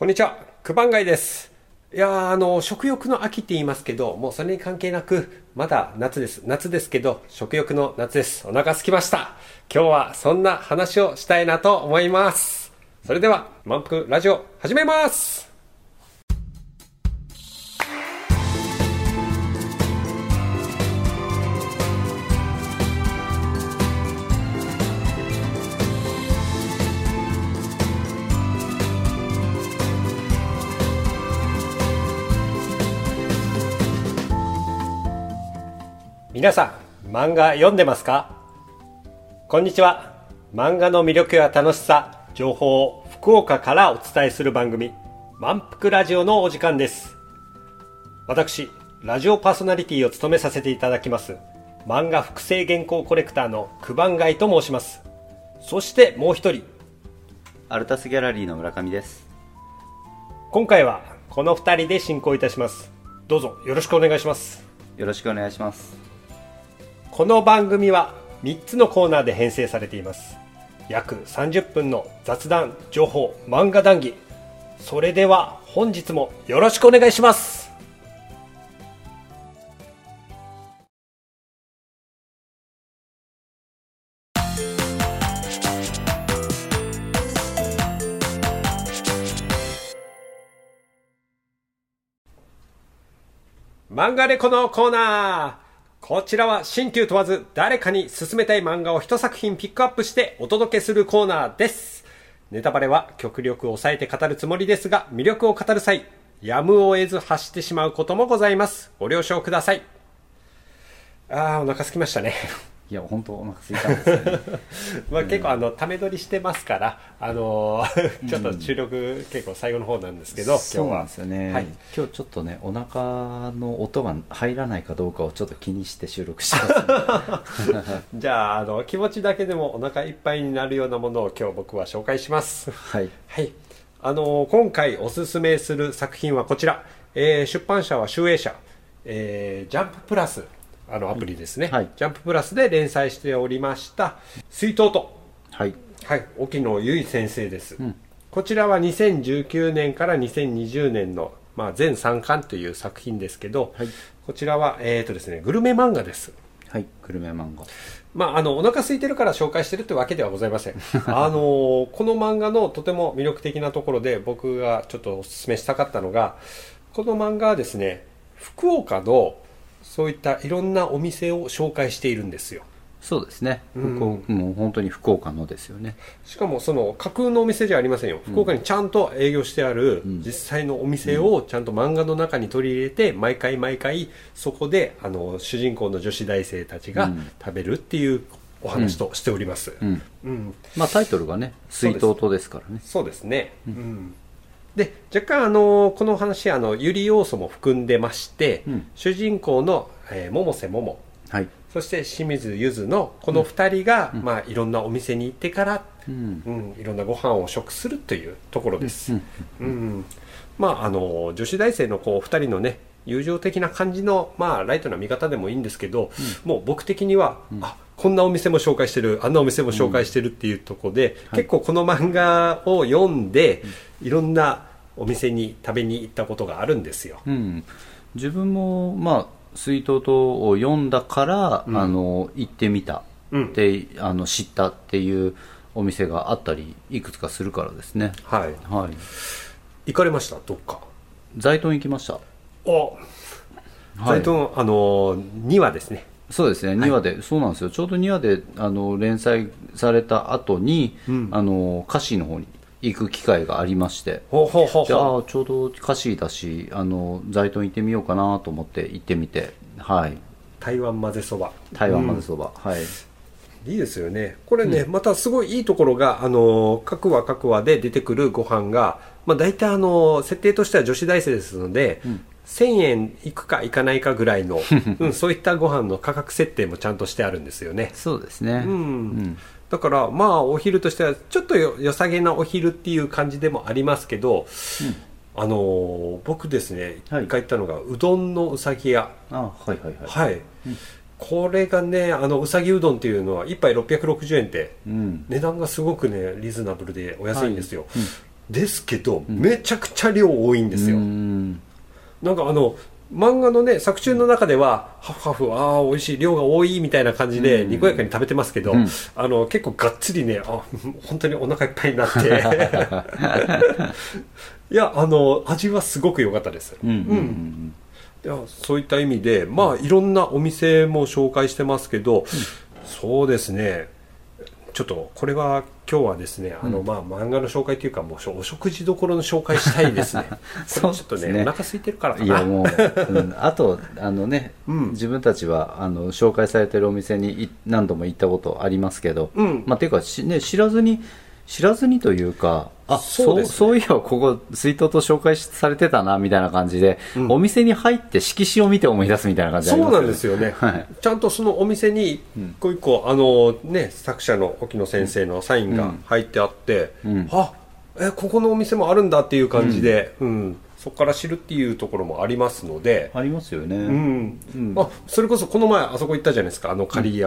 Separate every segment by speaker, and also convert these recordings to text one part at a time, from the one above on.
Speaker 1: こんにちは、クバンガイです。いやあの、食欲の秋って言いますけど、もうそれに関係なく、まだ夏です。夏ですけど、食欲の夏です。お腹すきました。今日はそんな話をしたいなと思います。それでは、満腹ラジオ、始めます皆さん、漫画読んでますか？こんにちは。漫画の魅力や楽しさ、情報を福岡からお伝えする番組、満腹ラジオのお時間です。私、ラジオパーソナリティを務めさせていただきます、漫画複製原稿コレクターの九番街と申します。そしてもう一人、
Speaker 2: アルタスギャラリーの村上です。
Speaker 1: 今回はこの二人で進行いたします。どうぞよろしくお願いします。
Speaker 2: よろしくお願いします。
Speaker 1: この番組は3つのコーナーで編成されています。約30分の雑談情報漫画談義。それでは本日もよろしくお願いします。漫画レコのコーナー。こちらは新旧問わず誰かに勧めたい漫画を一作品ピックアップしてお届けするコーナーです。ネタバレは極力抑えて語るつもりですが、魅力を語る際、やむを得ず発してしまうこともございます。ご了承ください。あー、お腹すきましたね。
Speaker 2: いや、本当お腹空いたんですよね。
Speaker 1: まあ、結構あの、ため撮りしてますから、あのーちょっと収録結構最後の方なんですけど、今日は
Speaker 2: そうなんですよね、
Speaker 1: はい。
Speaker 2: 今日ちょっとね、お腹の音が入らないかどうかをちょっと気にして収録してます、ね。
Speaker 1: じゃあ、あの、気持ちだけでもお腹いっぱいになるようなものを今日僕は紹介します。
Speaker 2: はい。
Speaker 1: はい。あのー今回おすすめする作品はこちら。えー出版社は集英社。えージャンププラス。あのアプリですね、
Speaker 2: はい。
Speaker 1: ジャンププラスで連載しておりました「水筒と」
Speaker 2: はい。
Speaker 1: はい、沖野由依先生です、
Speaker 2: ん。
Speaker 1: こちらは2019年から2020年の、まあ、全3巻という作品ですけど、
Speaker 2: はい。
Speaker 1: こちらは、えーとですね、グルメ漫画です。
Speaker 2: はい。グルメ漫画。
Speaker 1: まあ、あのお腹空いてるから紹介してるってわけではございません。あのこの漫画のとても魅力的なところで僕がちょっとお勧めしたかったのがこの漫画はですね福岡のそういったいろんなお店を紹介しているんですよ
Speaker 2: そうですね。
Speaker 1: うん
Speaker 2: もう本当に福岡のですよね。
Speaker 1: しかもその架空のお店じゃありませんよ福岡にちゃんと営業してある
Speaker 2: ん
Speaker 1: 実際のお店をちゃんと漫画の中に取り入れて毎回毎回そこであの主人公の女子大生たちが
Speaker 2: うん
Speaker 1: 食べるっていうお話としております、
Speaker 2: うん。
Speaker 1: うん
Speaker 2: まあタイトルがね、水筒とですからね。
Speaker 1: そうですね、うんで若干あのこの話あのゆり要素も含んでまして、
Speaker 2: うん。
Speaker 1: 主人公の、えー百瀬桃。
Speaker 2: はい。
Speaker 1: そして清水ゆずのこの2人が、まあ、いろんなお店に行ってから、
Speaker 2: うん。
Speaker 1: うん、いろんなご飯を食するというところです、
Speaker 2: うん。
Speaker 1: うん。まああの女子大生のこう2人のね友情的な感じの、まあ、ライトな見方でもいいんですけど、もう僕的には、あこんなお店も紹介してるあんなお店も紹介してるっていうところで、結構この漫画を読んで、いろんなお店に食べに行ったことがあるんですよ。
Speaker 2: うん、自分も、まあ、水筒とを読んだから、あの行ってみた
Speaker 1: うん。
Speaker 2: であの知ったっていうお店があったりいくつかするからですね。
Speaker 1: はい。
Speaker 2: はい。
Speaker 1: 行かれました？どっか？
Speaker 2: ザイトン行きました
Speaker 1: お。
Speaker 2: はい。
Speaker 1: ザイトンあの2話ですね。
Speaker 2: そうですね、2話で、そうなんですよ、ちょうど2話であの連載された後に、
Speaker 1: うん。
Speaker 2: あの歌詞の方に行く機会がありまして、
Speaker 1: ほうほうほう
Speaker 2: じゃ
Speaker 1: ほう。
Speaker 2: あ、ちょうど歌詞だし、あのザイトン行ってみようかなと思って行ってみて、はい、
Speaker 1: 台湾混ぜそば。
Speaker 2: 台湾まぜそば、はい、
Speaker 1: いいですよね。これね、またすごいいいところがあの各話各話で出てくるご飯が、まあ、大体あの設定としては女子大生ですので、1000円いくかいかないかぐらいの、うん、そういったご飯の価格設定もちゃんとしてあるんですよね。
Speaker 2: そうですね、
Speaker 1: うん。だからまあお昼としてはちょっとよ良さげなお昼っていう感じでもありますけど、あのー僕ですね
Speaker 2: はい。
Speaker 1: 一回行ったのがうどんのうさぎ屋。
Speaker 2: あはいはいはい、
Speaker 1: はい、これがねあのうさぎうどんっていうのは1杯660円って
Speaker 2: うん、
Speaker 1: 値段がすごくねリーズナブルでお安いんですよ、ですけど、めちゃくちゃ量多いんですよ、
Speaker 2: うん
Speaker 1: なんかあの漫画のね作中の中ではハフハフああ美味しい量が多いみたいな感じでにこやかに食べてますけど、
Speaker 2: うん。
Speaker 1: あの結構がっつりねあ本当にお腹いっぱいになって。いやあの味はすごく良かったです、
Speaker 2: うん。うん。
Speaker 1: いやそういった意味でまあいろんなお店も紹介してますけど、そうですね。ちょっとこれは今日はですねあの、まあ漫画の紹介というかもうお食事どころの紹介したいですね。これちょっと
Speaker 2: ね
Speaker 1: ね。お腹空いてるから
Speaker 2: いやもう、うん。あとあのね、
Speaker 1: うん。
Speaker 2: 自分たちはあの紹介されてるお店にい何度も行ったことありますけど、
Speaker 1: うん。
Speaker 2: まあていうかし、ね、知らずに知らずにというかあそう
Speaker 1: ね。
Speaker 2: そういえばここ水筒と紹介されてたなみたいな感じで、
Speaker 1: うん。
Speaker 2: お店に入って色紙を見て思い出すみたいな感じあり
Speaker 1: そうなんですよね、
Speaker 2: はい。
Speaker 1: ちゃんとそのお店に一個一個、あのね作者の沖野先生のサインが入ってあって、
Speaker 2: うん。
Speaker 1: あえここのお店もあるんだっていう感じで、うん。そこから知るっていうところもありますので、
Speaker 2: ありますよね、
Speaker 1: うん。
Speaker 2: うん。
Speaker 1: あそれこそこの前あそこ行ったじゃないですかあのカリー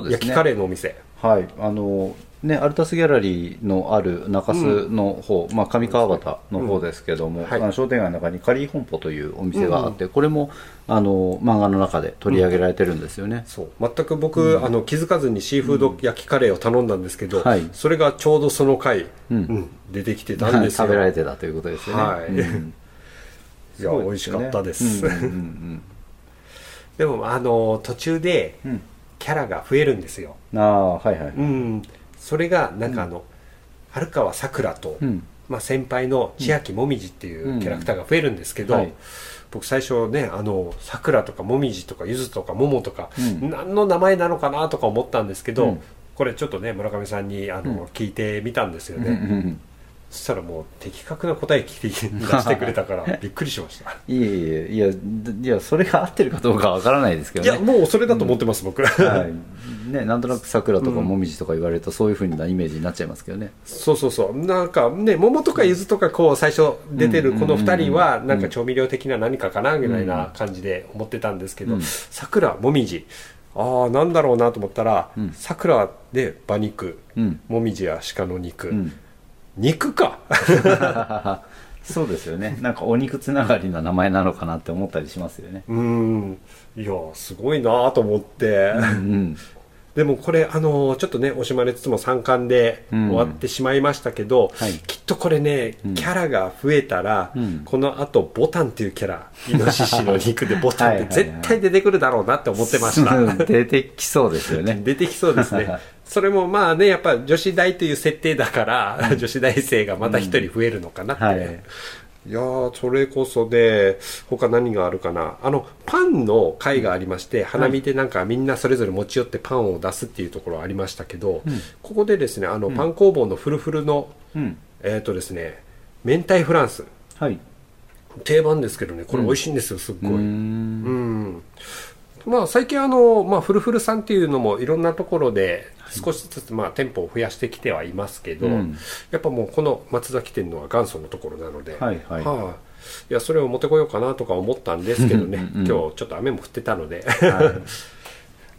Speaker 2: うですね。
Speaker 1: 焼きカレーのお店
Speaker 2: はい、あのね、アルタスギャラリーのある中洲の方、まあ、上川端の方ですけども、
Speaker 1: はい。
Speaker 2: あの商店街の中にカリー本舗というお店があって、これもあの漫画の中で取り上げられてるんですよね。
Speaker 1: そう。全く僕、あの気づかずにシーフード焼きカレーを頼んだんですけど、
Speaker 2: はい。
Speaker 1: それがちょうどその回、
Speaker 2: うん。
Speaker 1: うん出てきてたんですよ。
Speaker 2: 食べられてたということですよね。
Speaker 1: はい。
Speaker 2: うん。
Speaker 1: いや美味しかったです、
Speaker 2: うんうん。
Speaker 1: でもあの途中で
Speaker 2: うん
Speaker 1: キャラが増えるんですよ、
Speaker 2: うんああはいはい、
Speaker 1: うん、それがなんかあの、春川さくらと、
Speaker 2: うん。
Speaker 1: まあ、先輩の千秋もみじっていうキャラクターが増えるんですけど、
Speaker 2: うんはい。
Speaker 1: 僕最初ねあのさくらとかもみじとかゆずとかももとか、
Speaker 2: うん。
Speaker 1: 何の名前なのかなとか思ったんですけど、
Speaker 2: うん。
Speaker 1: これちょっとね村上さんにあの、
Speaker 2: うん。
Speaker 1: 聞いてみたんですよね、そしたらもう的確な答え聞いて出してくれたから びっくりしました。
Speaker 2: いえいえいやいやそれが合ってるかどうかわからないですけ
Speaker 1: い
Speaker 2: どね。
Speaker 1: やもうそれだと思ってます、僕
Speaker 2: はい。ね、なんとなく桜とかもみじとか言われるとそういうふうなイメージになっちゃいますけどね、
Speaker 1: そうそうそう。なんかね桃とか柚子とかこう最初出てるこの2人はなんか調味料的な何かかなぐらいな感じで思ってたんですけど
Speaker 2: うん。
Speaker 1: 桜もみじ。ああなんだろうなと思ったら
Speaker 2: うん。
Speaker 1: 桜で馬肉。
Speaker 2: うん。
Speaker 1: もみじや鹿の肉、
Speaker 2: うん、
Speaker 1: 肉か。
Speaker 2: そうですよね。なんかお肉つながりの名前なのかなって思ったりしますよね。
Speaker 1: うん。いやすごいなと思って、
Speaker 2: うん
Speaker 1: でもこれあのちょっとね惜しまれつつも3巻で
Speaker 2: うん。
Speaker 1: 終わってしまいましたけど、
Speaker 2: はい。
Speaker 1: きっとこれね
Speaker 2: うん。
Speaker 1: キャラが増えたら、
Speaker 2: うん。
Speaker 1: このあとボタンっていうキャライノシシの肉でボタンって絶対出てくるだろうなって思ってました。
Speaker 2: う ん出てきそうですよね。
Speaker 1: 出てきそうですねそれもまあねやっぱ女子大という設定だから、女子大生がまた一人増えるのかなって、
Speaker 2: はい。
Speaker 1: いやーそれこそで他何があるかな。あのパンの会がありまして、花見でなんかみんなそれぞれ持ち寄ってパンを出すっていうところありましたけど、
Speaker 2: うん。
Speaker 1: ここでですねあの、パン工房のフルフルの
Speaker 2: うん。
Speaker 1: えっ、とですね明太フランス。
Speaker 2: はい。
Speaker 1: 定番ですけどねこれ美味しいんですよすっごい、
Speaker 2: うー
Speaker 1: うんん。まあ、最近あの、まあ、フルフルさんっていうのもいろんなところで少しずつまあ店舗を増やしてきてはいますけど、
Speaker 2: うん。
Speaker 1: やっぱもうこの松崎店のは元祖のところなので、
Speaker 2: はいはい。
Speaker 1: あいやそれを持ってこようかなとか思ったんですけどね。
Speaker 2: うんうん。
Speaker 1: 今日ちょっと雨も降ってたので。
Speaker 2: はい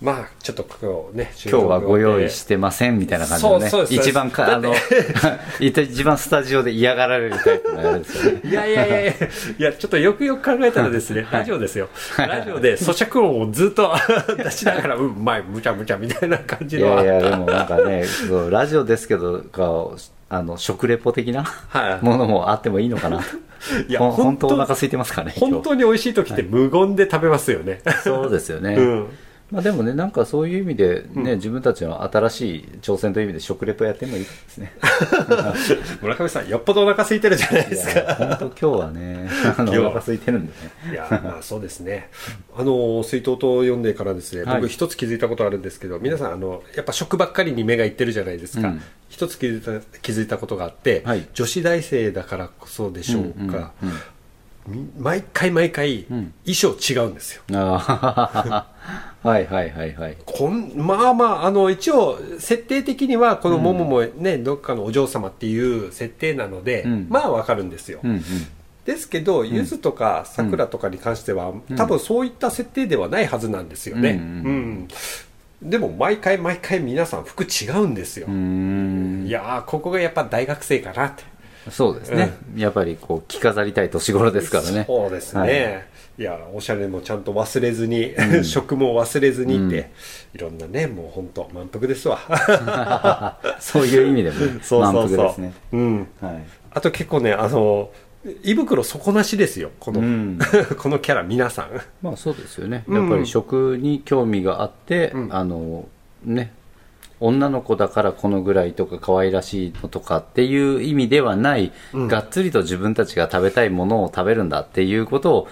Speaker 1: まあちょっと今日ね
Speaker 2: 今日はご用意してませんみたいな感じのね
Speaker 1: そうそうです
Speaker 2: 一番かあの 一番スタジオで嫌がられるタイプのやつですよね
Speaker 1: いやいやいやいや、ちょっとよくよく考えたらですね、ラジオですよ。ラジオで咀嚼音をずっと出しながら、うん、うまい、むちゃむちゃみたいな感じ
Speaker 2: い
Speaker 1: のは。
Speaker 2: やいやでもなんかねそうラジオですけどかあの食レポ的な
Speaker 1: はい
Speaker 2: ものもあってもいいのかなと
Speaker 1: いや
Speaker 2: 本当お腹空いてますかね
Speaker 1: 本当に美味しい時って無言で食べますよね。
Speaker 2: そうですよね、
Speaker 1: うん。
Speaker 2: まあ、でもねなんかそういう意味でね、自分たちの新しい挑戦という意味で食レポやってもいいですね
Speaker 1: 村上さん、よっぽどお腹空いてるじゃないで
Speaker 2: い
Speaker 1: すか。
Speaker 2: や本当今日はねあのお腹空いてるんでね
Speaker 1: いや、まあそうですね。あの、水筒と読んでからですね、
Speaker 2: はい
Speaker 1: 僕一つ気づいたことあるんですけど、皆さん、あの、やっぱ食ばっかりに目がいってるじゃないですか。
Speaker 2: うん
Speaker 1: 一つ気づいた気づいたことがあって、
Speaker 2: はい
Speaker 1: 女子大生だからこそでしょうか。
Speaker 2: うんうんうん
Speaker 1: み毎回毎回、
Speaker 2: ん
Speaker 1: 衣装違うんですよ。
Speaker 2: あー はいはいはいはい
Speaker 1: こんまあまあ、あの、一応、設定的には、このモモもね、どっかのお嬢様っていう設定なので、
Speaker 2: うん
Speaker 1: まあわかるんですよ。
Speaker 2: うんうん
Speaker 1: ですけど、ゆずとかさくらとかに関しては、多分そういった設定ではないはずなんですよね。
Speaker 2: う
Speaker 1: うんん。でも、毎回毎回皆さん服違うんですよ。いやー、ここがやっぱ大学生かなって。
Speaker 2: そうですね、やっぱりこう着飾りたい年頃ですからね。
Speaker 1: そうですね、
Speaker 2: はい。
Speaker 1: い、やおしゃれもちゃんと忘れずに、食も忘れずにって、いろんなねもう本当満腹ですわ。
Speaker 2: そういう意味でもね
Speaker 1: そうそうそう。
Speaker 2: 満腹ですね。
Speaker 1: うん。
Speaker 2: はい。
Speaker 1: あと結構ねあの胃袋底なしですよこの、
Speaker 2: うん。
Speaker 1: このキャラ皆さん。
Speaker 2: まあそうですよね、
Speaker 1: うん。
Speaker 2: やっぱり食に興味があって、
Speaker 1: うん。
Speaker 2: あのね女の子だからこのぐらいとか可愛らしいのとかっていう意味ではない、
Speaker 1: うん。
Speaker 2: がっつりと自分たちが食べたいものを食べるんだっていうことを、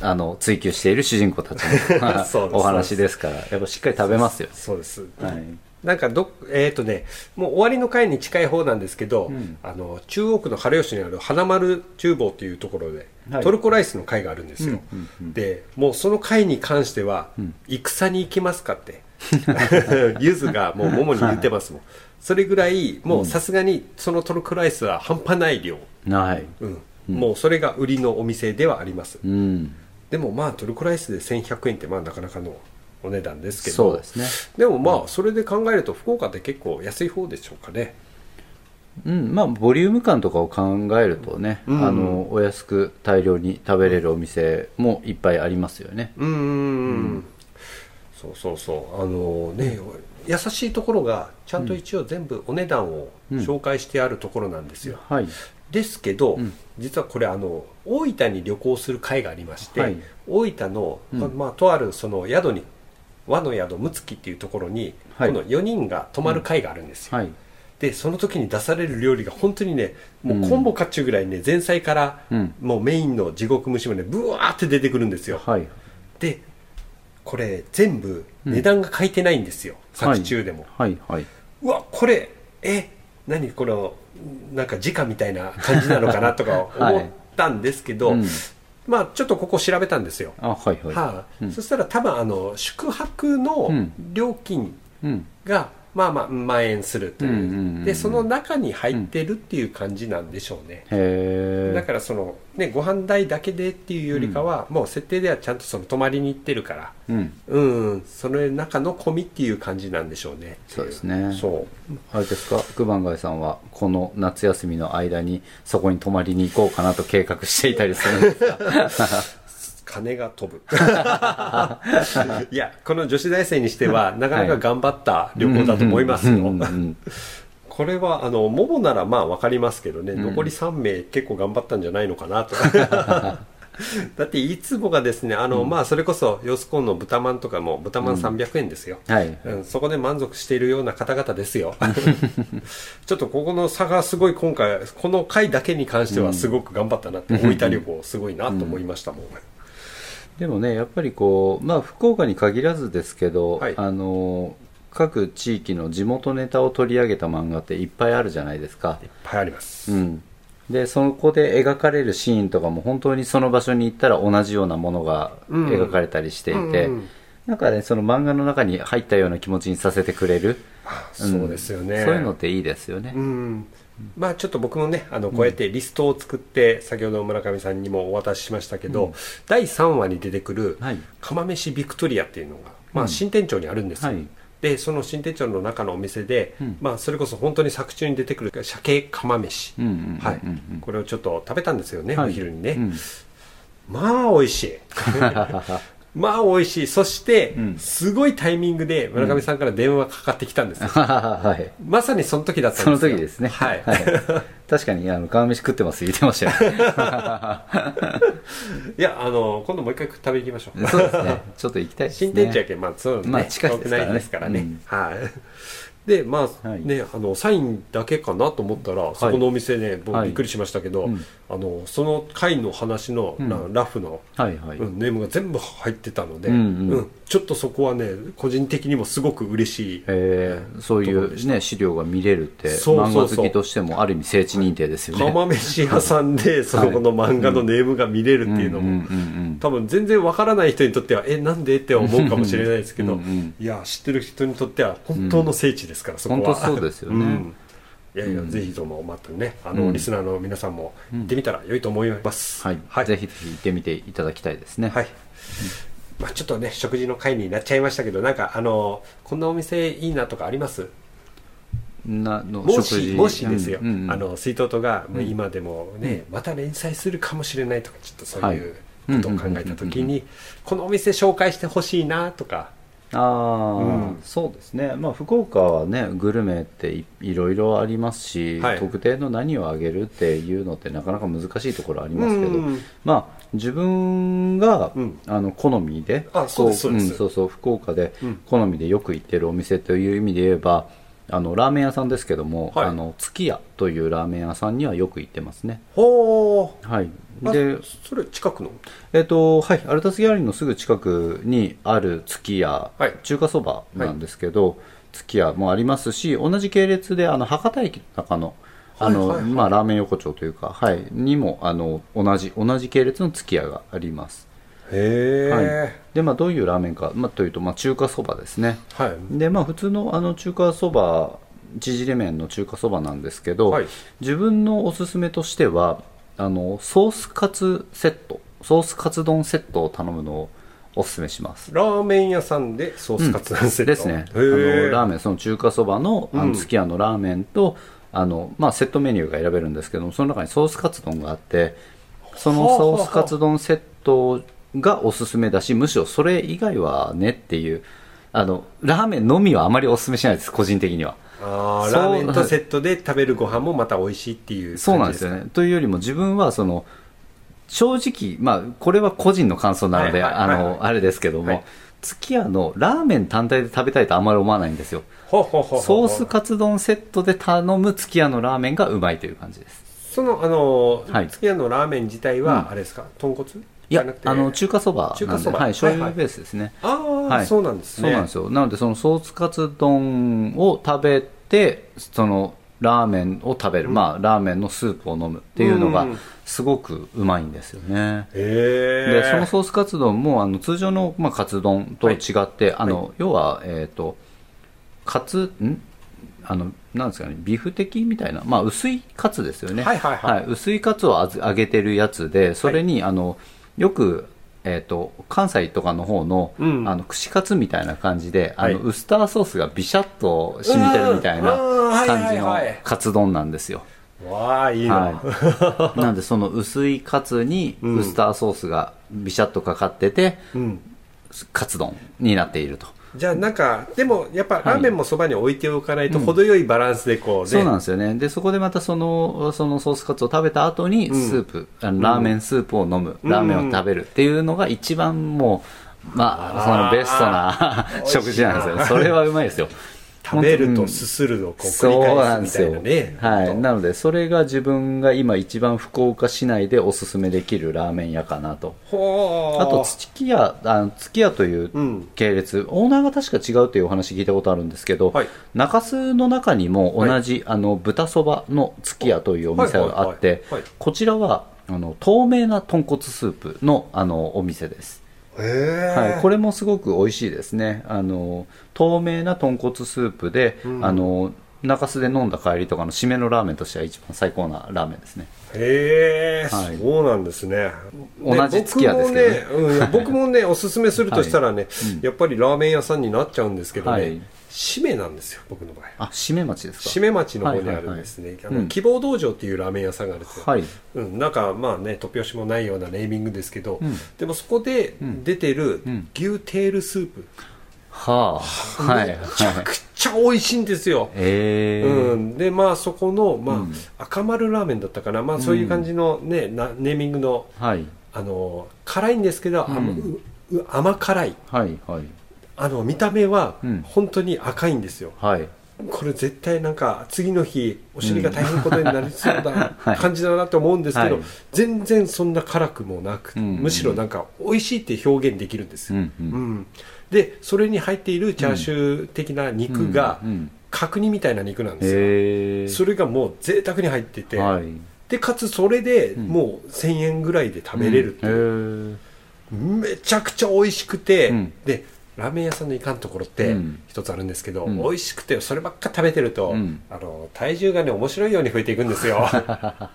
Speaker 2: あの追求している主人公たちの お話ですからやっぱしっかり食べますよ、
Speaker 1: そうです、
Speaker 2: はい、
Speaker 1: なんかどえっ、とねもう終わりの回に近い方なんですけど、
Speaker 2: うん。
Speaker 1: あの中央区の春吉にある花丸厨房っていうところで、
Speaker 2: はい。
Speaker 1: トルコライスの会があるんですよ、
Speaker 2: うんうんうん。
Speaker 1: でもうその会に関しては、
Speaker 2: ん。
Speaker 1: 戦に行きますかって ゆずがもう桃に言ってますもん、それぐらいもうさすがにそのトルコライスは半端ない量、
Speaker 2: はい。
Speaker 1: うん。もうそれが売りのお店ではあります、
Speaker 2: うん。
Speaker 1: でもまあトルコライスで1100円ってまあなかなかのお値段ですけど。
Speaker 2: そうですね。
Speaker 1: でもまあそれで考えると福岡って結構安い方でしょうかね。
Speaker 2: うん、まあボリューム感とかを考えるとね、
Speaker 1: うん。
Speaker 2: あのお安く大量に食べれるお店もいっぱいありますよね、
Speaker 1: うん。うんそうそうそう。あのね優しいところがちゃんと一応全部お値段を紹介してあるところなんですよ、
Speaker 2: はい。
Speaker 1: ですけど、
Speaker 2: うん。
Speaker 1: 実はこれあの大分に旅行する会がありまして、
Speaker 2: はい。
Speaker 1: 大分の、
Speaker 2: うん。
Speaker 1: ままあ、とあるその宿に和の宿むつきっていうところに、
Speaker 2: はい。
Speaker 1: この4人が泊まる会があるんですよ、
Speaker 2: はい。
Speaker 1: でその時に出される料理が本当にねもうコンボかっちゅうぐらいね前菜から、
Speaker 2: うん。
Speaker 1: もうメインの地獄蒸しまでブワーって出てくるんですよ、
Speaker 2: はい。
Speaker 1: でこれ全部値段が書いてないんですよ、作中でも、
Speaker 2: はい。はい。う
Speaker 1: わこれえ何このなんか時価みたいな感じなのかなとか
Speaker 2: はい。
Speaker 1: 思ったんですけど、
Speaker 2: うん。
Speaker 1: まあちょっとここ調べたんですよ、
Speaker 2: あはいはい、
Speaker 1: はい
Speaker 2: うん。
Speaker 1: そしたら多分あの宿泊の
Speaker 2: うん。
Speaker 1: 料金
Speaker 2: うん。
Speaker 1: が、まあまあ万円するという,、
Speaker 2: うんうんうんうん。
Speaker 1: でその中に入ってるっていう感じなんでしょうね、
Speaker 2: へえ。
Speaker 1: だからそのねご飯代だけでっていうよりかは、もう設定ではちゃんとその泊まりに行ってるから。
Speaker 2: うん。
Speaker 1: うんその中の込みっていう感じなんでしょうね。
Speaker 2: そうですね。
Speaker 1: そう。
Speaker 2: あれですか？九番街さんはこの夏休みの間にそこに泊まりに行こうかなと計画していたりするんですか？
Speaker 1: 金が飛ぶ。いやこの女子大生にしてはなかなか頑張った旅行だと思いますよ、
Speaker 2: うんうんうん
Speaker 1: これはあのモモならまあ分かりますけどね、
Speaker 2: ん。
Speaker 1: 残り3名結構頑張ったんじゃないのかなと。だっていつもがですねあの、まあそれこそヨスコンの豚まんとかも豚まん300円ですよ、
Speaker 2: はい。
Speaker 1: うん、そこで満足しているような方々ですよ。ちょっとここの差がすごい今回この回だけに関してはすごく頑張ったなって、大分旅行すごいなと思いましたもん、
Speaker 2: でもねやっぱりこうまあ福岡に限らずですけど、
Speaker 1: はい。
Speaker 2: あの各地域の地元ネタを取り上げた漫画っていっぱいあるじゃないですか。
Speaker 1: いっぱいあります、
Speaker 2: うん。でそこで描かれるシーンとかも本当にその場所に行ったら同じようなものが
Speaker 1: うん。
Speaker 2: 描かれたりしていて、
Speaker 1: うんうん
Speaker 2: なんかねその漫画の中に入ったような気持ちにさせてくれる、ん
Speaker 1: そうですよね。
Speaker 2: そういうのっていいですよね、
Speaker 1: うんまあちょっと僕もねあのこうやってリストを作って、先ほど村上さんにもお渡ししましたけど、第3話に出てくる
Speaker 2: はい。
Speaker 1: 釜飯ビクトリアっていうのが、まあ、
Speaker 2: うん
Speaker 1: 新店長にあるんですよ、
Speaker 2: はい。
Speaker 1: でその新店長の中のお店で、
Speaker 2: うん。
Speaker 1: まあ、それこそ本当に作中に出てくる鮭釜飯、はい、これをちょっと食べたんですよね、
Speaker 2: はい。
Speaker 1: お昼にね、
Speaker 2: うん。
Speaker 1: まあ美味しい まあ美味しい。そして、
Speaker 2: うん。
Speaker 1: すごいタイミングで村上さんから電話かかってきたんですよ、
Speaker 2: はい。
Speaker 1: まさにその時だった
Speaker 2: その
Speaker 1: んですよ。
Speaker 2: 時ですね。
Speaker 1: はい、
Speaker 2: 確かにあの川飯食ってます言ってましたよ。
Speaker 1: いやあの今度もう一回食べに行きましょう。
Speaker 2: そうですね。ちょっと行きたいですね。
Speaker 1: 新店長やけんまあそうね、
Speaker 2: まあ近
Speaker 1: くないですからね、
Speaker 2: うん。
Speaker 1: はいでまあ、
Speaker 2: はい。
Speaker 1: ねあのサインだけかなと思ったら、そこのお店ね僕
Speaker 2: はい。
Speaker 1: びっくりしましたけど、
Speaker 2: うん。
Speaker 1: あのその回の話のラ,、
Speaker 2: うん。
Speaker 1: ラフの、
Speaker 2: はいはい、
Speaker 1: うんネームが全部入ってたので、
Speaker 2: うんうん。
Speaker 1: ちょっとそこはね個人的にもすごく嬉しい
Speaker 2: えーそういうね資料が見れるって
Speaker 1: そうそうそう。
Speaker 2: 漫画好きとしてもある意味聖地認定ですよね、
Speaker 1: 釜飯屋さんでそのこの漫画のネームが見れるっていうのも、多分全然わからない人にとってはえなんで？って思うかもしれないですけどいや知ってる人にとっては本当の聖地ですから、そこは。
Speaker 2: 本当そうですよね。
Speaker 1: ん。いやいや、ぜひともまたねあの、
Speaker 2: うん。
Speaker 1: リスナーの皆さんも行ってみたら良いと思います、
Speaker 2: はい、
Speaker 1: はい。
Speaker 2: ぜひぜひ行ってみていただきたいですね。
Speaker 1: はい。まあ、ちょっとね食事の会になっちゃいましたけどなんかあのこんなお店いいなとかあります？
Speaker 2: なの
Speaker 1: もしもしですよ、
Speaker 2: うんうん。うん
Speaker 1: あの水筒とが今でもね、また連載するかもしれないとかちょっとそういうことを考えた時
Speaker 2: はい
Speaker 1: にこのお店紹介してほしいなとか
Speaker 2: ああ、
Speaker 1: うん。
Speaker 2: そうですね、まあ、福岡はねグルメっていいろいろありますし、
Speaker 1: はい。
Speaker 2: 特定の何をあげるっていうのってなかなか難しいところありますけど、
Speaker 1: うん。
Speaker 2: まあ自分が、
Speaker 1: うん。
Speaker 2: あの好みで
Speaker 1: あそうそうです。
Speaker 2: んそうそう福岡で
Speaker 1: うん。
Speaker 2: 好みでよく行ってるお店という意味で言えばあのラーメン屋さんですけども、
Speaker 1: はい。
Speaker 2: あの月屋というラーメン屋さんにはよく行ってますね。はい。
Speaker 1: あ
Speaker 2: で
Speaker 1: それ近くの？
Speaker 2: えっ、とはいアルタスギャラリーのすぐ近くにある月屋、
Speaker 1: はい。
Speaker 2: 中華そばなんですけど、月屋もありますし同じ系列であの博多駅の中のあの、
Speaker 1: はいはいはい。
Speaker 2: まあ、ラーメン横丁というか、はい、にもあの同じ同じ系列の月屋があります。
Speaker 1: へえ。
Speaker 2: はい。でまあ、どういうラーメンか、まあ、というと、まあ、中華そばですね。
Speaker 1: はい。
Speaker 2: でまあ普通のあの中華そば縮れ麺の中華そばなんですけど、
Speaker 1: はい。
Speaker 2: 自分のおすすめとしてはあのソースカツセットソースカツ丼セットを頼むのをおすすめします。
Speaker 1: ラーメン屋さんでソースカツなんセット、
Speaker 2: ですね。あのラーメンその中華そばのあ
Speaker 1: うん。
Speaker 2: のすき家のラーメンと、あのまあ、セットメニューが選べるんですけどもその中にソースカツ丼があってそのソースカツ丼セットがおすすめだしむしろそれ以外はねっていうあのラーメンのみはあまりおすすめしないです個人的には
Speaker 1: あーラーメンとセットで食べるご飯もまた美味しいっていう感じ
Speaker 2: そうなんですよね。というよりも自分はその正直まあこれは個人の感想なのであのあれですけども、
Speaker 1: はい。
Speaker 2: 月屋のラーメン単体で食べたいとあんまり思わないんですよ。ソースカツ丼セットで頼む月屋のラーメンがうまいという感じです。
Speaker 1: そのあの
Speaker 2: はい。
Speaker 1: 月屋のラーメン自体は
Speaker 2: うん。
Speaker 1: あれですか、豚骨？
Speaker 2: いやあの中華そば
Speaker 1: 中華そば。
Speaker 2: はい、醤油
Speaker 1: はいはい。
Speaker 2: ベースですね、
Speaker 1: ああ、
Speaker 2: はい。
Speaker 1: そうなんですね。
Speaker 2: そうなんですよ。なのでそのソースカツ丼を食べてそのラーメンを食べる、まあラーメンのスープを飲むっていうのが
Speaker 1: うん
Speaker 2: すごくうまいんですよね、
Speaker 1: へえ
Speaker 2: でそのソースカツ丼もあの通常の、まあ、カツ丼と違って、あの要は、えー、とカツん？あのなんですかねビフ的みたいな、まあ、薄いカツですよね、
Speaker 1: はいはいはい。
Speaker 2: 薄いカツを揚げてるやつでそれに、あのよく、えー、と関西とかの方の,、
Speaker 1: うん。
Speaker 2: あの串カツみたいな感じで、
Speaker 1: はい。
Speaker 2: あのウスターソースがビシャッと染みてるみたいな感じのカツ丼なんですよ、
Speaker 1: わあいいな、
Speaker 2: はい、なんでその薄いカツに
Speaker 1: うん。
Speaker 2: ウスターソースがビシャッとかかってて、
Speaker 1: うん。
Speaker 2: カツ丼になっていると、
Speaker 1: じゃあなんかでもやっぱラーメンもそばに置いておかないと程よいバランスでこうね、
Speaker 2: そうなんですよね。でそこでまたそのそのソースカツを食べた後に
Speaker 1: うん。
Speaker 2: スープ、あのラーメンスープを飲む、
Speaker 1: うん。
Speaker 2: ラーメンを食べるっていうのが一番もうまあそのベストな 食事なんですよ。ねそれはうまいですよ
Speaker 1: 食べると
Speaker 2: うん
Speaker 1: すするをこう繰
Speaker 2: そう
Speaker 1: り
Speaker 2: なんですよ
Speaker 1: 返すみたいなね。
Speaker 2: はい、な
Speaker 1: な
Speaker 2: のでそれが自分が今一番福岡市内でおすすめできるラーメン屋かなと。あと月屋あ月屋という
Speaker 1: うん。
Speaker 2: 系列、オーナーが確か違うというお話聞いたことあるんですけど、
Speaker 1: はい。
Speaker 2: 中洲の中にも同じ、あの豚そばの月屋というお店があって、
Speaker 1: はいはいはいはい。
Speaker 2: こちらはあの透明な豚骨スープのあのお店です、はい、これもすごく美味しいですね。あの透明な豚骨スープで、
Speaker 1: うん。
Speaker 2: あの中洲で飲んだ帰りとかの締めのラーメンとしては一番最高なラーメンですね。
Speaker 1: へえ、
Speaker 2: はい。
Speaker 1: そうなんですね。
Speaker 2: 同じ月屋ですけどね。
Speaker 1: 僕もね,、うん、僕もねおすすめするとしたらね、
Speaker 2: はい。うん。
Speaker 1: やっぱりラーメン屋さんになっちゃうんですけどね、
Speaker 2: はい
Speaker 1: 締めなんですよ僕の場合
Speaker 2: あ締め町ですか？
Speaker 1: 締め町の方にあるんですね、あの
Speaker 2: うん。
Speaker 1: 希望道場っていうラーメン屋さんがあるんですよ、
Speaker 2: はい。
Speaker 1: うん、なんかまあね突拍子もないようなネーミングですけど、
Speaker 2: うん。
Speaker 1: でもそこで
Speaker 2: ん。
Speaker 1: 出てる
Speaker 2: うん。
Speaker 1: 牛テールスープ、
Speaker 2: はあはい。
Speaker 1: めちゃ
Speaker 2: はい
Speaker 1: くちゃ美味しいんですよ、
Speaker 2: え。ー
Speaker 1: うん、でまあそこの、まあ
Speaker 2: うん。
Speaker 1: 赤丸ラーメンだったかな、まあ、そういう感じの、ねなネーミングの
Speaker 2: はい。
Speaker 1: あの辛いんですけど、甘
Speaker 2: うん。
Speaker 1: うう甘辛い。
Speaker 2: はいはい
Speaker 1: あの見た目は
Speaker 2: うん。
Speaker 1: 本当に赤いんですよ、
Speaker 2: はい。
Speaker 1: これ絶対なんか次の日お尻が大変なことになりそうな
Speaker 2: はい。
Speaker 1: 感じだなと思うんですけど、
Speaker 2: はい。
Speaker 1: 全然そんな辛くもなく、
Speaker 2: うん。
Speaker 1: むしろなんか美味しいって表現できるんですよ、
Speaker 2: うんうん。
Speaker 1: うん。でそれに入っているチャーシュー的な肉が
Speaker 2: うんうん。
Speaker 1: 角煮みたいな肉なんですよ、それがもう贅沢に入ってて、
Speaker 2: はい。
Speaker 1: でかつそれで
Speaker 2: ん。
Speaker 1: もう1000円ぐらいで食べれるっていう、
Speaker 2: うん。へ
Speaker 1: めちゃくちゃ美味しくて、
Speaker 2: うん。
Speaker 1: でラーメン屋さんのいかんところって
Speaker 2: うん。
Speaker 1: 一つあるんですけど、
Speaker 2: うん。
Speaker 1: 美味しくてそればっか食べてると、
Speaker 2: うん。
Speaker 1: あの体重がね面白いように増えていくんですよ。
Speaker 2: は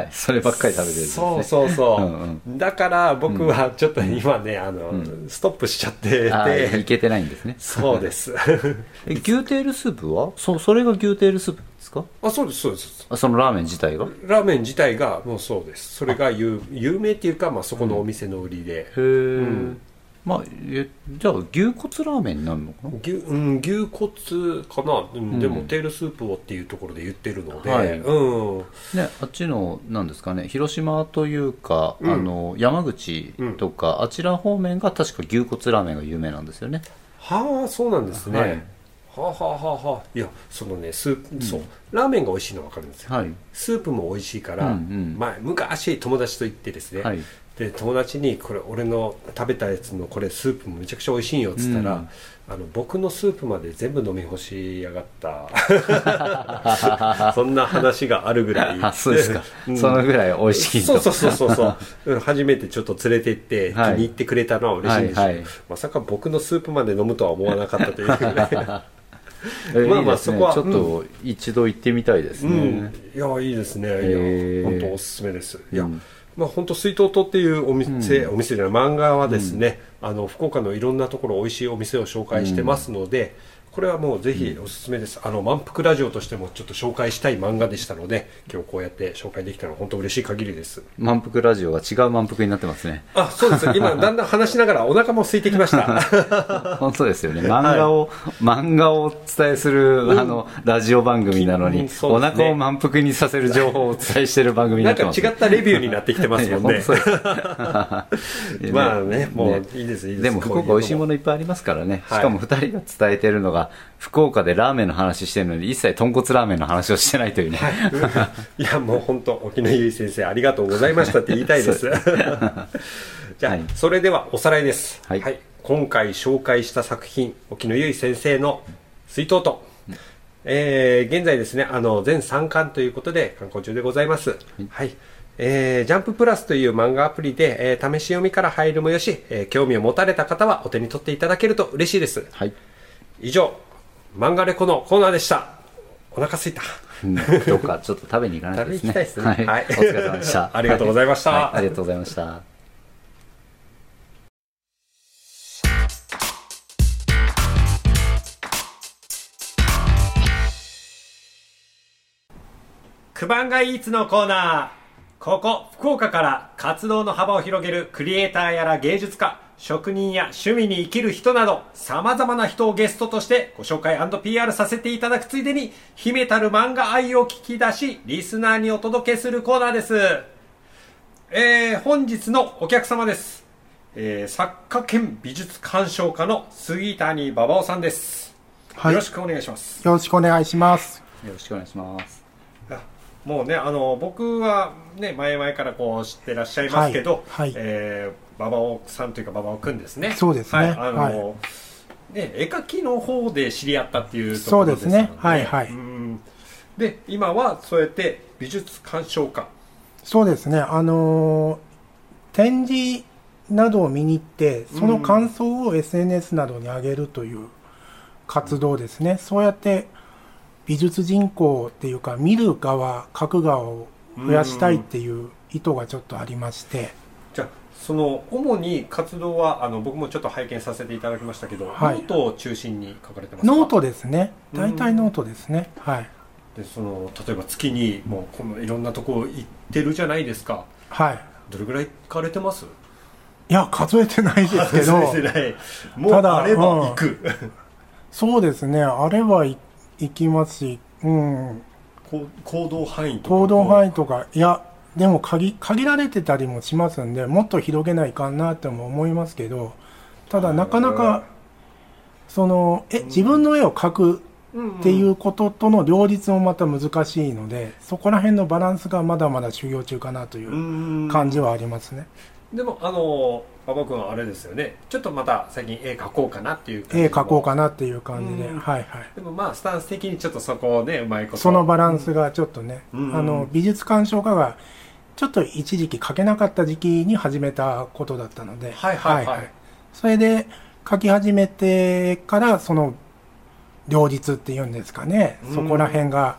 Speaker 2: い。そればっかり食べてる
Speaker 1: そうそうそう、
Speaker 2: うん
Speaker 1: だから僕はちょっと今ね、あの、
Speaker 2: うん。
Speaker 1: ストップしちゃって。
Speaker 2: あーい
Speaker 1: て、
Speaker 2: けてないんですね。
Speaker 1: そうです。
Speaker 2: え牛テールスープは？そそれが牛テールスープですか？
Speaker 1: あそうですそうです。
Speaker 2: あそのラーメン自体が？へ
Speaker 1: ラーメン自体がもうそうです。それが有有名っていうか、まあ、そこのお店の売りで、
Speaker 2: え、
Speaker 1: ん
Speaker 2: まあえじゃあ牛骨ラーメンになるのかな？
Speaker 1: 牛うん、牛骨かな、うん
Speaker 2: ん。
Speaker 1: でもテールスープをっていうところで言ってるので、
Speaker 2: はい。
Speaker 1: うん、
Speaker 2: ね、あっちのなんですかね？広島というか、
Speaker 1: うん。
Speaker 2: あの山口とか、あちら方面が確か牛骨ラーメンが有名なんですよね。
Speaker 1: はあそうなんですね、
Speaker 2: はい。
Speaker 1: はあ、はあはあはあ、いやそのねスープ、そう。ラーメンが美味しいのは分かるんですよ。
Speaker 2: はい。
Speaker 1: スープも美味しいから、
Speaker 2: うんうん。
Speaker 1: 前昔友達と行ってですね、
Speaker 2: はい
Speaker 1: で友達にこれ俺の食べたやつのこれスープもめちゃくちゃ美味しいよっつったら、
Speaker 2: うん。
Speaker 1: あの僕のスープまで全部飲み干しやがった。そんな話があるぐらい。
Speaker 2: あ そうですか、
Speaker 1: うん。
Speaker 2: そのぐらい美味しいと
Speaker 1: そうそうそうそうそう。うん初めてちょっと連れて行って気
Speaker 2: はい。
Speaker 1: に入ってくれたのは嬉しいんですよ、
Speaker 2: はいはい。
Speaker 1: まさか僕のスープまで飲むとは思わなかったという。ね
Speaker 2: え
Speaker 1: まあまあそこは
Speaker 2: ちょっと一度行ってみたいですね、
Speaker 1: うん、いやいいですね、いや本当おすすめです。いや、
Speaker 2: うん
Speaker 1: まあ本当水筒とっていうお店、お店じゃない漫画はですね、あの福岡のいろんなところ美味しいお店を紹介してますので、これはもうぜひおすすめです、あの満腹ラジオとしてもちょっと紹介したい漫画でしたので今日こうやって紹介できたのは本当嬉しい限りです。
Speaker 2: 満腹ラジオが違う満腹になってますね。
Speaker 1: あそうです。今だんだん話しながらお腹も空いてきました。
Speaker 2: 本当ですよね。漫画を、漫画をお伝えする、あのラジオ番組なのに、
Speaker 1: うんそう
Speaker 2: お腹を満腹にさせる情報をお伝えしてる番組に
Speaker 1: な
Speaker 2: なんってます。
Speaker 1: か違ったレビューになってきてますもんね。まあねもういいですいいです。
Speaker 2: でも福岡美味しいものいっぱいありますからね、
Speaker 1: はい。
Speaker 2: しかも2人が伝えてるのが福岡でラーメンの話してるのに一切豚骨ラーメンの話をしてないというね、
Speaker 1: い。やもう本当沖野由依先生ありがとうございましたって言いたいです。じゃあ、
Speaker 2: はい。
Speaker 1: それではおさらいです、
Speaker 2: はい。
Speaker 1: 今回紹介した作品沖野由依先生の「水筒と」えー現在ですねあの全3巻ということで刊行中でございます。はい、えージャンププラスという漫画アプリで、えー試し読みから入るもよし、えー興味を持たれた方はお手に取っていただけると嬉しいです。
Speaker 2: はい、
Speaker 1: 以上漫画レコのコーナーでした。お腹すいた。
Speaker 2: うんどっかちょっと食べに行かないとですね。
Speaker 1: 食べに行きたいですね。
Speaker 2: はい。
Speaker 1: はい。
Speaker 2: お疲れ様でした。
Speaker 1: ありがとうございました。
Speaker 2: はい。ありがとうございました。
Speaker 1: 九番街イーツのコーナー。ここ福岡から活動の幅を広げるクリエイターやら芸術家職人や趣味に生きる人など様々な人をゲストとしてご紹介 &PR させていただくついでに秘めたる漫画愛を聞き出しリスナーにお届けするコーナーです。えー、本日のお客様です、えー、作家兼美術鑑賞家の杉谷馬場さんです、
Speaker 3: はい。
Speaker 1: よろしくお願いします。
Speaker 3: よろしくお願いします。
Speaker 2: よろしくお願いします。
Speaker 1: あもうねあの僕はね前々からこう知ってらっしゃいますけど、
Speaker 3: はい。はい。
Speaker 1: えー、馬場尾さんというか馬場尾くんですね。
Speaker 3: そうですね。
Speaker 1: はいあの、
Speaker 3: はい。
Speaker 1: ね絵描きの方で知り合ったっていうとこ
Speaker 3: そう
Speaker 1: ろですので
Speaker 3: ですね。はいはい。
Speaker 1: うん。で今はそうやって美術鑑賞家。
Speaker 3: そうですね、あのー展示などを見に行って、その感想を SNS などに上げるという活動ですね。そうやって美術人口っていうか、見る側、書く側を増やしたいっていう意図がちょっとありまして、
Speaker 1: じゃあその主に活動はあの僕もちょっと拝見させていただきましたけど、
Speaker 3: はい。
Speaker 1: ノートを中心に書かれてますか？
Speaker 3: ノートですね。
Speaker 1: うん。
Speaker 3: 大体ノートですね。はい。
Speaker 1: でその例えば月にもうこのいろんなとこ行ってるじゃないですか。
Speaker 3: はい。
Speaker 1: どれぐらい行かれてます？
Speaker 3: いや、数えてないですけど、
Speaker 1: そうですねもう
Speaker 3: ただ
Speaker 1: あれば行く、
Speaker 3: そうですね、あれはい行きますし、うん、
Speaker 1: 行動範囲とか
Speaker 3: 行動範
Speaker 1: 囲
Speaker 3: 囲とか、いや、でも限限られてたりもしますんで、もっと広げないかんなっても思いますけど、ただなかなか、その、え、自分の絵を描くっていうこととの両立もまた難しいので、そこら辺のバランスがまだまだ修行中かなという感じはありますね。
Speaker 1: でもあの馬場君はあれですよね。ちょっとまた最近絵描こうかなっていう
Speaker 3: 絵描こうか
Speaker 1: な
Speaker 3: なっていう感じで、
Speaker 1: うん。
Speaker 3: はいはい。
Speaker 1: でもまあスタンス的にちょっとそこをねうまいこと。
Speaker 3: そのバランスがちょっとね、
Speaker 1: うん。
Speaker 3: あの美術鑑賞家がちょっと一時期書けなかった時期に始めたことだったので、
Speaker 1: はいはいはい。
Speaker 3: それで書き始めてからその両立っていうんですかね、
Speaker 1: うん。
Speaker 3: そこら辺が、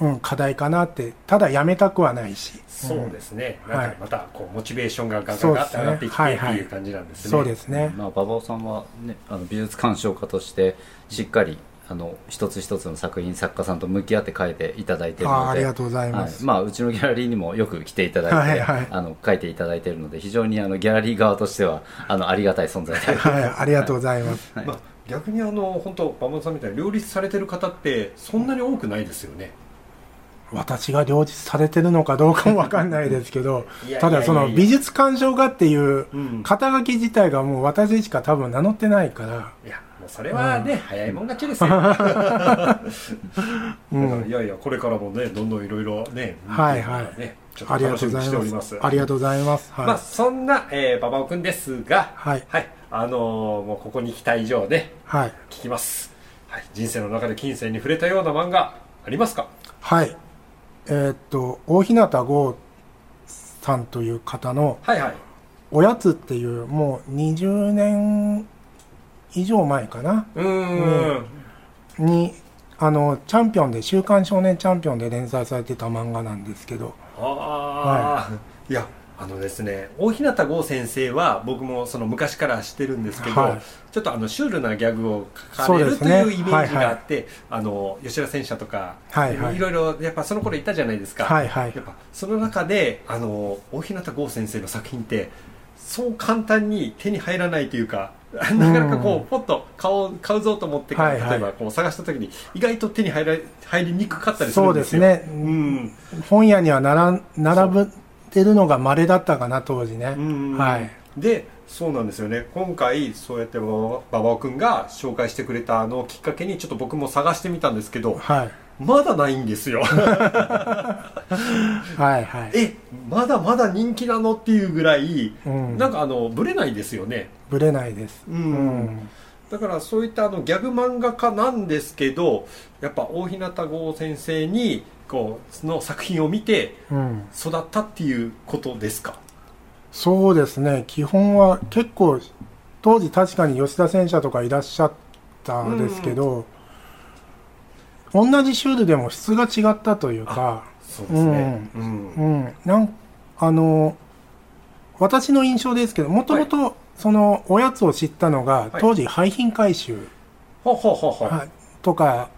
Speaker 3: うん、課題かなって。ただやめたくはないし。
Speaker 1: そうですね、
Speaker 3: ん。
Speaker 1: なんかまたこうモチベーションがガンガンガンって上がっていって
Speaker 3: はいはい
Speaker 1: ってい。う感じなんですね。
Speaker 3: そうですね、
Speaker 2: まあ、馬場さんは、ね、あの美術鑑賞家としてしっかりあの一つ一つの作品作家さんと向き合って書いていただいているので。
Speaker 3: あありがとうございます、
Speaker 2: はい。まあ、うちのギャラリーにもよく来ていただいて、
Speaker 3: はいはい
Speaker 2: あの書いていただいているので非常にあのギャラリー側としてはあのありがたい存在で。
Speaker 3: はい、ありがとうございます。
Speaker 2: はい。
Speaker 1: まあ、逆にあの本当馬場さんみたいに両立されてる方ってそんなに多くないですよね。
Speaker 3: 私が両立されてるのかどうかもわかんないですけどただその美術鑑賞家っていう
Speaker 1: うん
Speaker 3: 肩書き自体がもう私しか多分名乗ってないから、
Speaker 1: いやもうそれはね、早いもん勝ちですよ。
Speaker 3: うん
Speaker 1: いやいやこれからもねどんどんいろいろね、
Speaker 3: はいはい
Speaker 1: ね
Speaker 3: ありがとうございま
Speaker 1: すす。
Speaker 3: ありがとうございます。はい。
Speaker 1: まあそんな、えー、馬場君ですが、
Speaker 3: はい。
Speaker 1: はい、あのーもうここに来た以上で
Speaker 3: はい。
Speaker 1: 聞きます。はい、人生の中で金銭に触れたような漫画ありますか？
Speaker 3: はい。えーっと、大日向剛さんという方の、
Speaker 1: はいはい。
Speaker 3: おやつっていう、もう20年以上前かな、
Speaker 1: うーん。
Speaker 3: に、あの、チャンピオンで、週刊少年チャンピオンで連載されてた漫画なんですけど、
Speaker 1: ああ、い、やあのですね大日向剛先生は僕もその昔から知ってるんですけど、
Speaker 3: はい。
Speaker 1: ちょっとあのシュールなギャグを書かれる
Speaker 3: ね。
Speaker 1: いうイメージがあって、あの吉田戦車とか、
Speaker 3: はいはい。
Speaker 1: ろいろやっぱその頃いたじゃないですか、
Speaker 3: はいはい。
Speaker 1: やっぱその中であの大日向剛先生の作品ってそう簡単に手に入らないというか なかなかこう、ポッと買おう買うぞと思って、
Speaker 3: はいはい。
Speaker 1: 例えばこう探した時に意外と手に入ら入りにくかったりする
Speaker 3: そう
Speaker 1: んですよ。
Speaker 3: ですね、
Speaker 1: うん。
Speaker 3: 本屋には並ん並ぶってるのが稀だったかな、当時ね。
Speaker 1: うん
Speaker 3: はい。
Speaker 1: でそうなんですよね今回そうやって馬場君が紹介してくれたのをきっかけにちょっと僕も探してみたんですけど
Speaker 3: はい。
Speaker 1: まだないんですよ
Speaker 3: はいはい。
Speaker 1: えまだまだ人気なのっていうぐらい、
Speaker 3: うん
Speaker 1: なんかあのブレないですよね
Speaker 3: ぶれないです。
Speaker 1: うん
Speaker 3: うん
Speaker 1: だからそういったあのギャグ漫画家なんですけどやっぱ大日向剛先生にこうその作品を見て
Speaker 3: うん。
Speaker 1: 育ったっていうことですか？
Speaker 3: そうですね、基本は結構、当時確かに吉田戦車とかいらっしゃったんですけど、同じシュールでも質が違ったというか、
Speaker 1: そうですね。うん。
Speaker 3: うん、なんあの私の印象ですけど、もともとそのおやつを知ったのが、
Speaker 1: はい。
Speaker 3: 当時、廃品回収、とか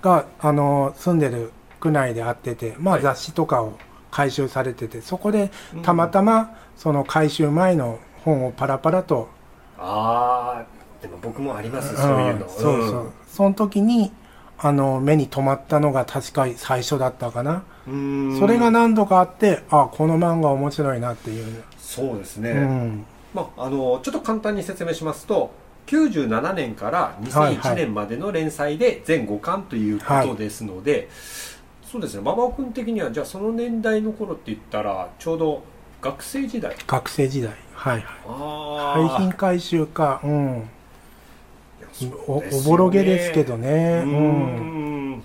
Speaker 3: があの住んでる区内であってて、まあ、
Speaker 1: はい。
Speaker 3: 雑誌とかを回収されてて、そこでたまたまその回収前の本をパラパラと、
Speaker 1: ああでも僕もありますそういうの。
Speaker 3: んそうそう、その時にあの目に留まったのが確か最初だったかな、
Speaker 1: うん。
Speaker 3: それが何度かあって、あこの漫画面白いなっていう。
Speaker 1: そうですね、
Speaker 3: うん。
Speaker 1: まあ、あのちょっと簡単に説明しますと97年から2001
Speaker 3: はいはい。
Speaker 1: 年までの連載で全5巻ということですので、そうですね。馬場君的にはじゃあその年代の頃って言ったらちょうど学生時代。
Speaker 3: 学生時代。はいはい。
Speaker 1: あ
Speaker 3: 廃品回収かうん。
Speaker 1: うね。
Speaker 3: おぼろげですけどね。
Speaker 1: う
Speaker 3: うん。
Speaker 1: ん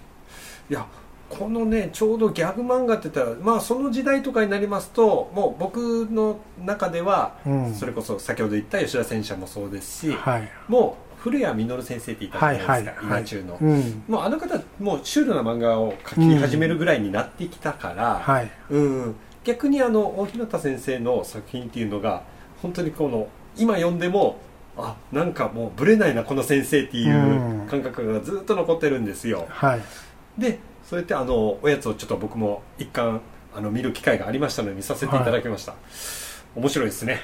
Speaker 1: いやこのねちょうどギャグ漫画って言ったらまあその時代とかになりますともう僕の中では、
Speaker 3: うん。
Speaker 1: それこそ先ほど言った吉田戦車もそうですし、
Speaker 3: はい。
Speaker 1: もう古谷実先生っていたじゃないですか、
Speaker 3: はいはい。
Speaker 1: 今中の、
Speaker 3: うん。
Speaker 1: もうあの方もうシュールな漫画を描き始めるぐらいになってきたから、
Speaker 3: はい
Speaker 1: うん、逆にあの大日向先生の作品っていうのが本当にこの今読んでもあなんかもうブレないなこの先生っていう
Speaker 3: うん。
Speaker 1: 感覚がずっと残ってるんですよ、
Speaker 3: はい。
Speaker 1: でそうやってあのおやつをちょっと僕も一貫あの見る機会がありましたので見させていただきました、面白いですね。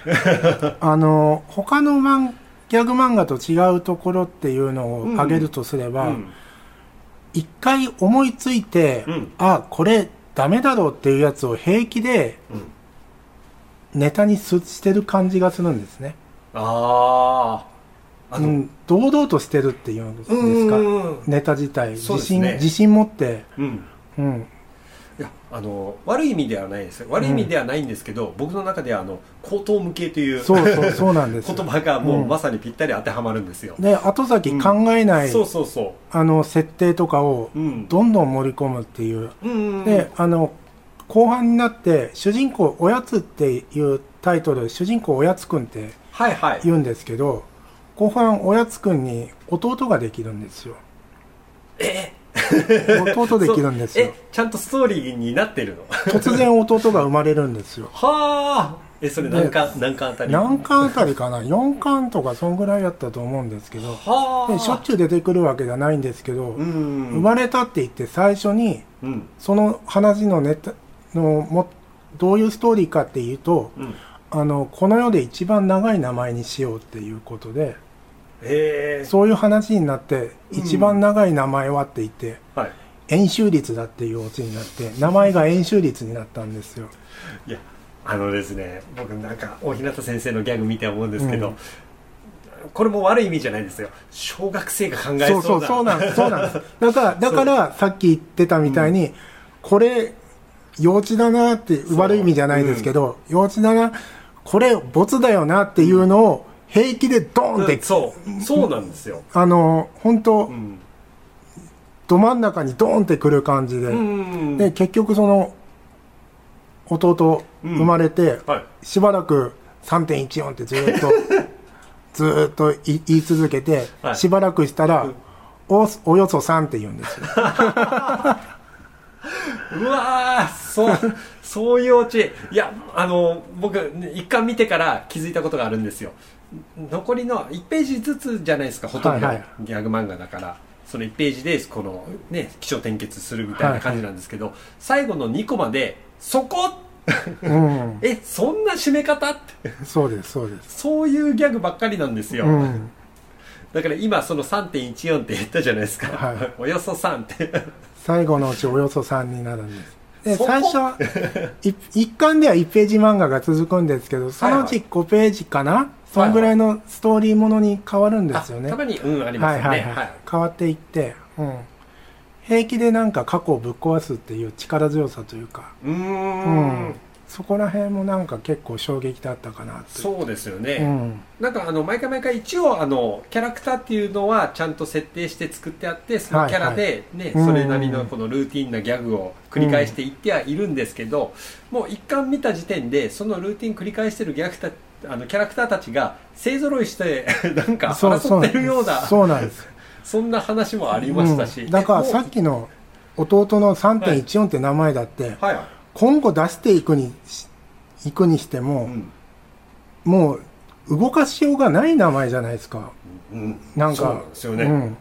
Speaker 3: あの他の漫ギャグ漫画と違うところっていうのを挙げるとすれば、
Speaker 1: うん
Speaker 3: 一回思いついて、
Speaker 1: うん。
Speaker 3: あこれダメだろうっていうやつを平気で
Speaker 1: うん。
Speaker 3: ネタにすしてる感じがするんですね、
Speaker 1: ああ
Speaker 3: うん、堂々としてるっていうんですか、
Speaker 1: うん
Speaker 3: ネタ自体、自信自信持って、
Speaker 1: うん。
Speaker 3: うん、
Speaker 1: あの悪い意味ではないです。悪い意味ではないんですけど、僕の中ではあの口頭無形という
Speaker 3: そうそうそうなんです。
Speaker 1: 言葉がもう
Speaker 3: うん。
Speaker 1: まさにぴったり当てはまるんですよ、
Speaker 3: で後先考えない、
Speaker 1: そうそうそ
Speaker 3: あの設定とかを
Speaker 1: ううん。
Speaker 3: どんどん盛り込むっていう、
Speaker 1: うん
Speaker 3: であの後半になって主人公おやつっていうタイトル主人公おやつくんって
Speaker 1: はいはい。
Speaker 3: 言うんですけど後半おやつくんに弟ができるんですよ。
Speaker 1: え？
Speaker 3: 弟できるんですよ。
Speaker 1: えちゃんとストーリーになってるの？
Speaker 3: 突然弟が生まれるんですよ。
Speaker 1: はあ。えそれ何巻何巻あたり？
Speaker 3: 何巻あたりかな？4巻とかそんぐらいやったと思うんですけど。
Speaker 1: はあ。
Speaker 3: でしょっちゅう出てくるわけじゃないんですけど、
Speaker 1: うん。
Speaker 3: 生まれたって言って最初に
Speaker 1: うん。
Speaker 3: その話のネタのもどういうストーリーかっていうと
Speaker 1: うん。
Speaker 3: あのこの世で一番長い名前にしようっていうことで
Speaker 1: へえ
Speaker 3: そういう話になって
Speaker 1: うん
Speaker 3: 一番長い名前はって言って
Speaker 1: はい。
Speaker 3: 円周率だっていうオチになって名前が円周率になったんですよ。
Speaker 1: いやあのですね僕なんか大日向先生のギャグ見て思うんですけど、
Speaker 3: うん。
Speaker 1: これも悪い意味じゃないですよ。小学生が考え
Speaker 3: そ
Speaker 1: そう
Speaker 3: そうそうなんです。そうなんです。だからだからさっき言ってたみたいに、これ幼稚だなって悪い意味じゃないですけど、幼稚だなこれボツだよなっていうのを平気でドーンって、
Speaker 1: うんそう。そうなんですよ、
Speaker 3: あの本当、
Speaker 1: うん。
Speaker 3: ど真ん中にドーンってくる感じで、
Speaker 1: うん
Speaker 3: で結局その弟
Speaker 1: うん。
Speaker 3: 生まれて、
Speaker 1: はい。
Speaker 3: しばらく3.14ってずーっと ずーっとい言い続けて、
Speaker 1: はい。
Speaker 3: しばらくしたら、
Speaker 1: うん。
Speaker 3: おおよそ3って言うんですよ。
Speaker 1: うわーそうそういうオチいやあの僕ね一巻見てから気づいたことがあるんですよ残りの1ページずつじゃないですかほとんど。
Speaker 3: はいはい。
Speaker 1: ギャグ漫画だから。その1ページでこのね起承転結するみたいな感じなんですけど、最後の2コマでそこ！
Speaker 3: うん。
Speaker 1: えそんな締め方？って
Speaker 3: そうですそうです。
Speaker 1: そういうギャグばっかりなんですよ、
Speaker 3: うん。
Speaker 1: だから今その3.14って言ったじゃないですか、
Speaker 3: はい。
Speaker 1: およそ3って。
Speaker 3: 最後のうちおよそ3になるんです。で最初は い一巻では1ページ漫画が続くんですけどそのうち5ページかな、そんぐらいのストーリーものに変わるんですよね、
Speaker 1: あたまにうんありますよね。
Speaker 3: はいはいはい、変わっていって、うん、平気でなんか過去をぶっ壊すっていう力強さというか、
Speaker 1: うーん。
Speaker 3: うん。そこら辺もなんか結構衝撃だったかな
Speaker 1: そうですよね、
Speaker 3: うん。
Speaker 1: なんかあの毎回毎回一応あのキャラクターっていうのはちゃんと設定して作ってあってそのキャラでね、
Speaker 3: はい
Speaker 1: それなりのこのルーティンなギャグを繰り返していってはいるんですけど、もう一巻見た時点でそのルーティン繰り返してるギャグたあのキャラクターたちが勢ぞろいして なんか
Speaker 3: そう
Speaker 1: 争ってるような
Speaker 3: そうなんです。
Speaker 1: そんな話もありましたし、
Speaker 3: うん。だからさっ
Speaker 1: き
Speaker 3: きの弟の3.14って名前だって、
Speaker 1: はい、
Speaker 3: 今後出していくにしいくにしても、
Speaker 1: うん。
Speaker 3: もう動かしようがない名前じゃないですか。
Speaker 1: うん、
Speaker 3: なんか。
Speaker 1: そうですよね、
Speaker 3: うん、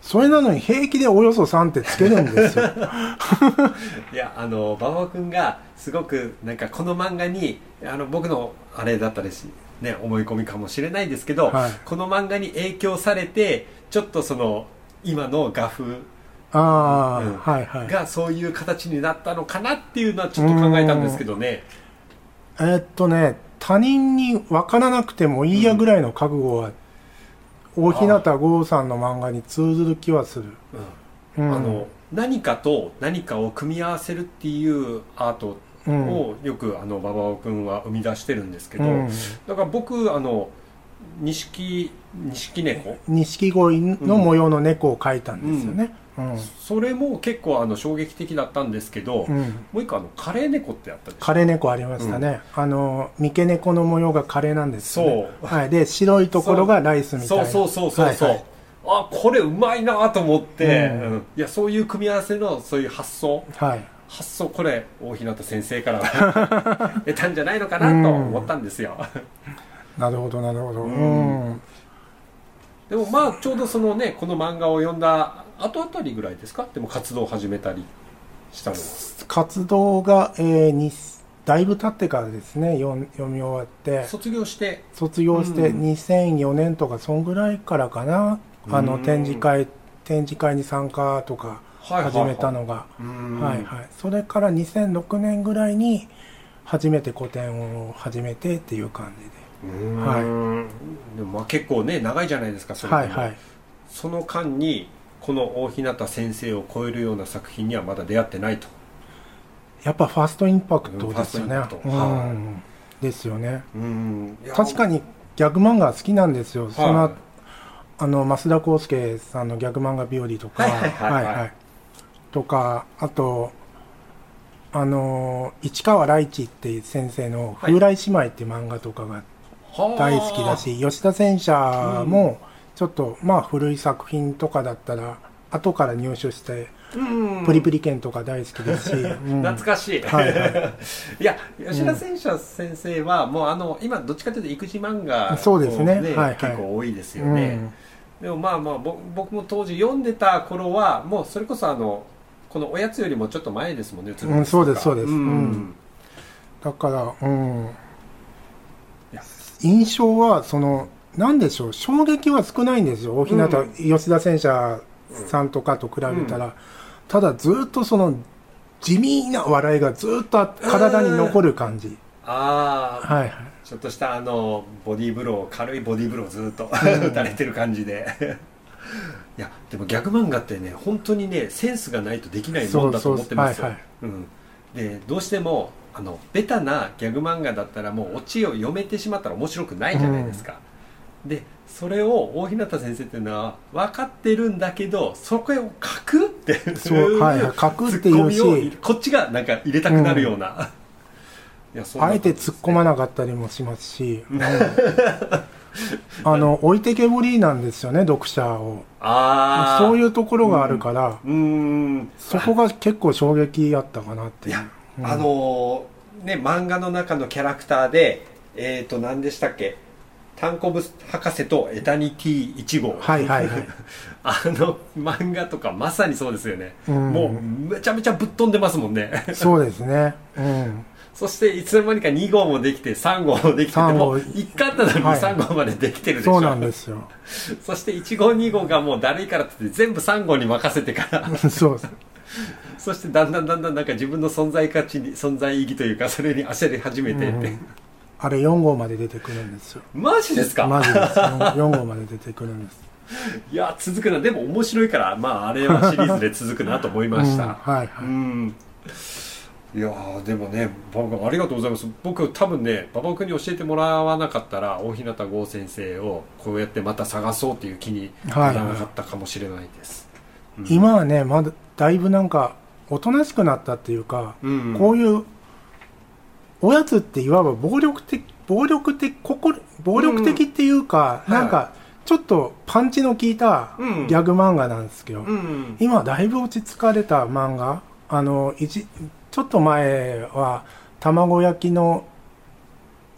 Speaker 3: それなのに平気でおよそ3ってつけるんですよ。
Speaker 1: いやあの馬場君がすごくなんかこの漫画にあの僕のあれだったですね思い込みかもしれないですけど、
Speaker 3: はい。
Speaker 1: この漫画に影響されてちょっとその今の画風
Speaker 3: ああ、
Speaker 1: うん
Speaker 3: はいはい。
Speaker 1: がそういう形になったのかなっていうのはちょっと考えたんですけどね。
Speaker 3: えーっとね他人に分からなくてもいいやぐらいの覚悟は、大日向剛さんの漫画に通ずる気はする、うん。
Speaker 1: あの何かと何かを組み合わせるっていうアート
Speaker 3: うん。
Speaker 1: をよくあの馬場君は生み出してるんですけど、
Speaker 3: うん。
Speaker 1: だから僕あの錦錦猫？
Speaker 3: 錦鯉の模様の猫を描いたんですよね、うん
Speaker 1: それも結構あの衝撃的だったんですけど、
Speaker 3: うん。
Speaker 1: もう一個あのカレー猫ってあったでしょ？
Speaker 3: 枯れ猫ありましたね、あの三毛猫の模様が枯れなんですよね。
Speaker 1: そう。
Speaker 3: はい、で白いところがライスみたいな。
Speaker 1: そう。そうそうそうそう、
Speaker 3: はいはい。
Speaker 1: あこれうまいなと思って、
Speaker 3: うん。
Speaker 1: うん。いやそういう組み合わせのそういう発想。
Speaker 3: はい。
Speaker 1: 発想これ大日向先生から 得たんじゃないのかなと思ったんですよ、
Speaker 3: なるほどなるほど、
Speaker 1: う
Speaker 3: うんん。
Speaker 1: でもまあちょうどそのねこの漫画を読んだ後あたりぐらいですか？でも活動を始めたりしたのは。
Speaker 3: 活動が、えーにだいぶ経ってからですね読ん読み終わって。
Speaker 1: 卒業して？
Speaker 3: 卒業して
Speaker 1: うん。
Speaker 3: 2004年とかそんぐらいからかな、あの
Speaker 1: うん
Speaker 3: 展示会展示会に参加とか
Speaker 1: はいはいはい。
Speaker 3: 始めたのが。
Speaker 1: うん。
Speaker 3: はいはい。それから2006年ぐらいに初めて個展を始めてっていう感じで。
Speaker 1: うん。
Speaker 3: はい。
Speaker 1: でもまあ結構ね長いじゃないですかそれ
Speaker 3: はいはい。
Speaker 1: その間にこの大日向先生を超えるような作品にはまだ出会ってないと。
Speaker 3: やっぱファーストインパクトですよね。
Speaker 1: うん。
Speaker 3: ですよね。
Speaker 1: うん。
Speaker 3: 確かにギャグ漫画好きなんですよ、その
Speaker 1: はい
Speaker 3: あの増田康介さんのギャグ漫画日和とか、
Speaker 1: はいはいはいはい。
Speaker 3: とかあとあの市川ライチっていう先生の「
Speaker 1: はい。
Speaker 3: 風来姉妹」っていう漫画とかが大好きだし、吉田戦車もちょっと、まあ古い作品とかだったら後から入手して
Speaker 1: うん。
Speaker 3: プリプリ剣とか大好きですし、うん。
Speaker 1: 懐かしい、
Speaker 3: はいはい。
Speaker 1: いや吉田戦車先生はもうあの今どっちかというと育児漫画
Speaker 3: そうですね。
Speaker 1: こ
Speaker 3: はいはい。
Speaker 1: 結構多いですよ
Speaker 3: う
Speaker 1: ね、
Speaker 3: ん。
Speaker 1: でもまあまあぼ僕も当時読んでた頃はもうそれこそあのこのおやつよりもちょっと前ですもんねう
Speaker 3: うんそうですそうです。
Speaker 1: ん。
Speaker 3: うん。だから、うん。印象はそのなんでしょう衝撃は少ないんですよ。大日向、
Speaker 1: うん。
Speaker 3: 吉田戦車さんとかと比べたら、ただずっとその地味な笑いがずっと体に残る感じ、
Speaker 1: ああ
Speaker 3: はいはい。
Speaker 1: ちょっとしたあのボディーブロー軽いボディーブローをずっと。打たれてる感じで。いやでもギャグ漫画ってね本当にねセンスがないとできないもんだと思ってますよ。
Speaker 3: そうそう
Speaker 1: うん。でどうしてもあのベタなギャグ漫画だったらもうオチを読めてしまったら面白くないじゃないですか、でそれを大日向先生っていうのは分かってるんだけどそこを書くって
Speaker 3: そうはいはい書くっていうし
Speaker 1: こっちがなんか入れたくなるような、いやそんな
Speaker 3: あえて突っ込まなかったりもしますし、うん。あの置いてけぼりなんですよね読者を。
Speaker 1: ああ
Speaker 3: そういうところがあるから、
Speaker 1: うーん。
Speaker 3: そこが結構衝撃あったかなっていう。
Speaker 1: あのーね漫画の中のキャラクターでえっ、ー、と何でしたっけ？タンコブ博士とエタニティ1号。
Speaker 3: はいはいはい。
Speaker 1: あの漫画とかまさにそうですよね、
Speaker 3: うん。
Speaker 1: もうめちゃめちゃぶっ飛んでますもんね。
Speaker 3: そうですね。うん。
Speaker 1: そしていつの間にか2号もできて3号もできてて
Speaker 3: 3号。
Speaker 1: もう1巻なのに
Speaker 3: はい。
Speaker 1: 3号までできてるでしょ、
Speaker 3: そうなんですよ。
Speaker 1: そして1号2号がもうだるいからって言って全部3号に任せてから。
Speaker 3: そう。
Speaker 1: そしてだんだんだんだんなんか自分の存在価値に存在意義というかそれに焦り始めてって、
Speaker 3: うんあれ4号まで出てくるんですよ。
Speaker 1: マジですか？
Speaker 3: マジです。4号まで出てくるんです。
Speaker 1: いや続くな。でも面白いからまああれはシリーズで続くなと思いました、
Speaker 3: うんはいはい。
Speaker 1: うん。いやーでもねババ君ありがとうございます。僕多分ね馬場君に教えてもらわなかったら大日向剛先生をこうやってまた探そうっていう気にならなかったかもしれないです、うん。
Speaker 3: 今はねまだだいぶなんかおとなしくなったっていうか、
Speaker 1: うん。
Speaker 3: こういうおやつっていわば暴力的暴力的心暴力的っていうか、
Speaker 1: うん。
Speaker 3: なんかちょっとパンチの効いた
Speaker 1: うん。
Speaker 3: ギャグ漫画なんですけど、
Speaker 1: うん。
Speaker 3: 今だいぶ落ち着かれた漫画あの一ちょっと前は卵焼きの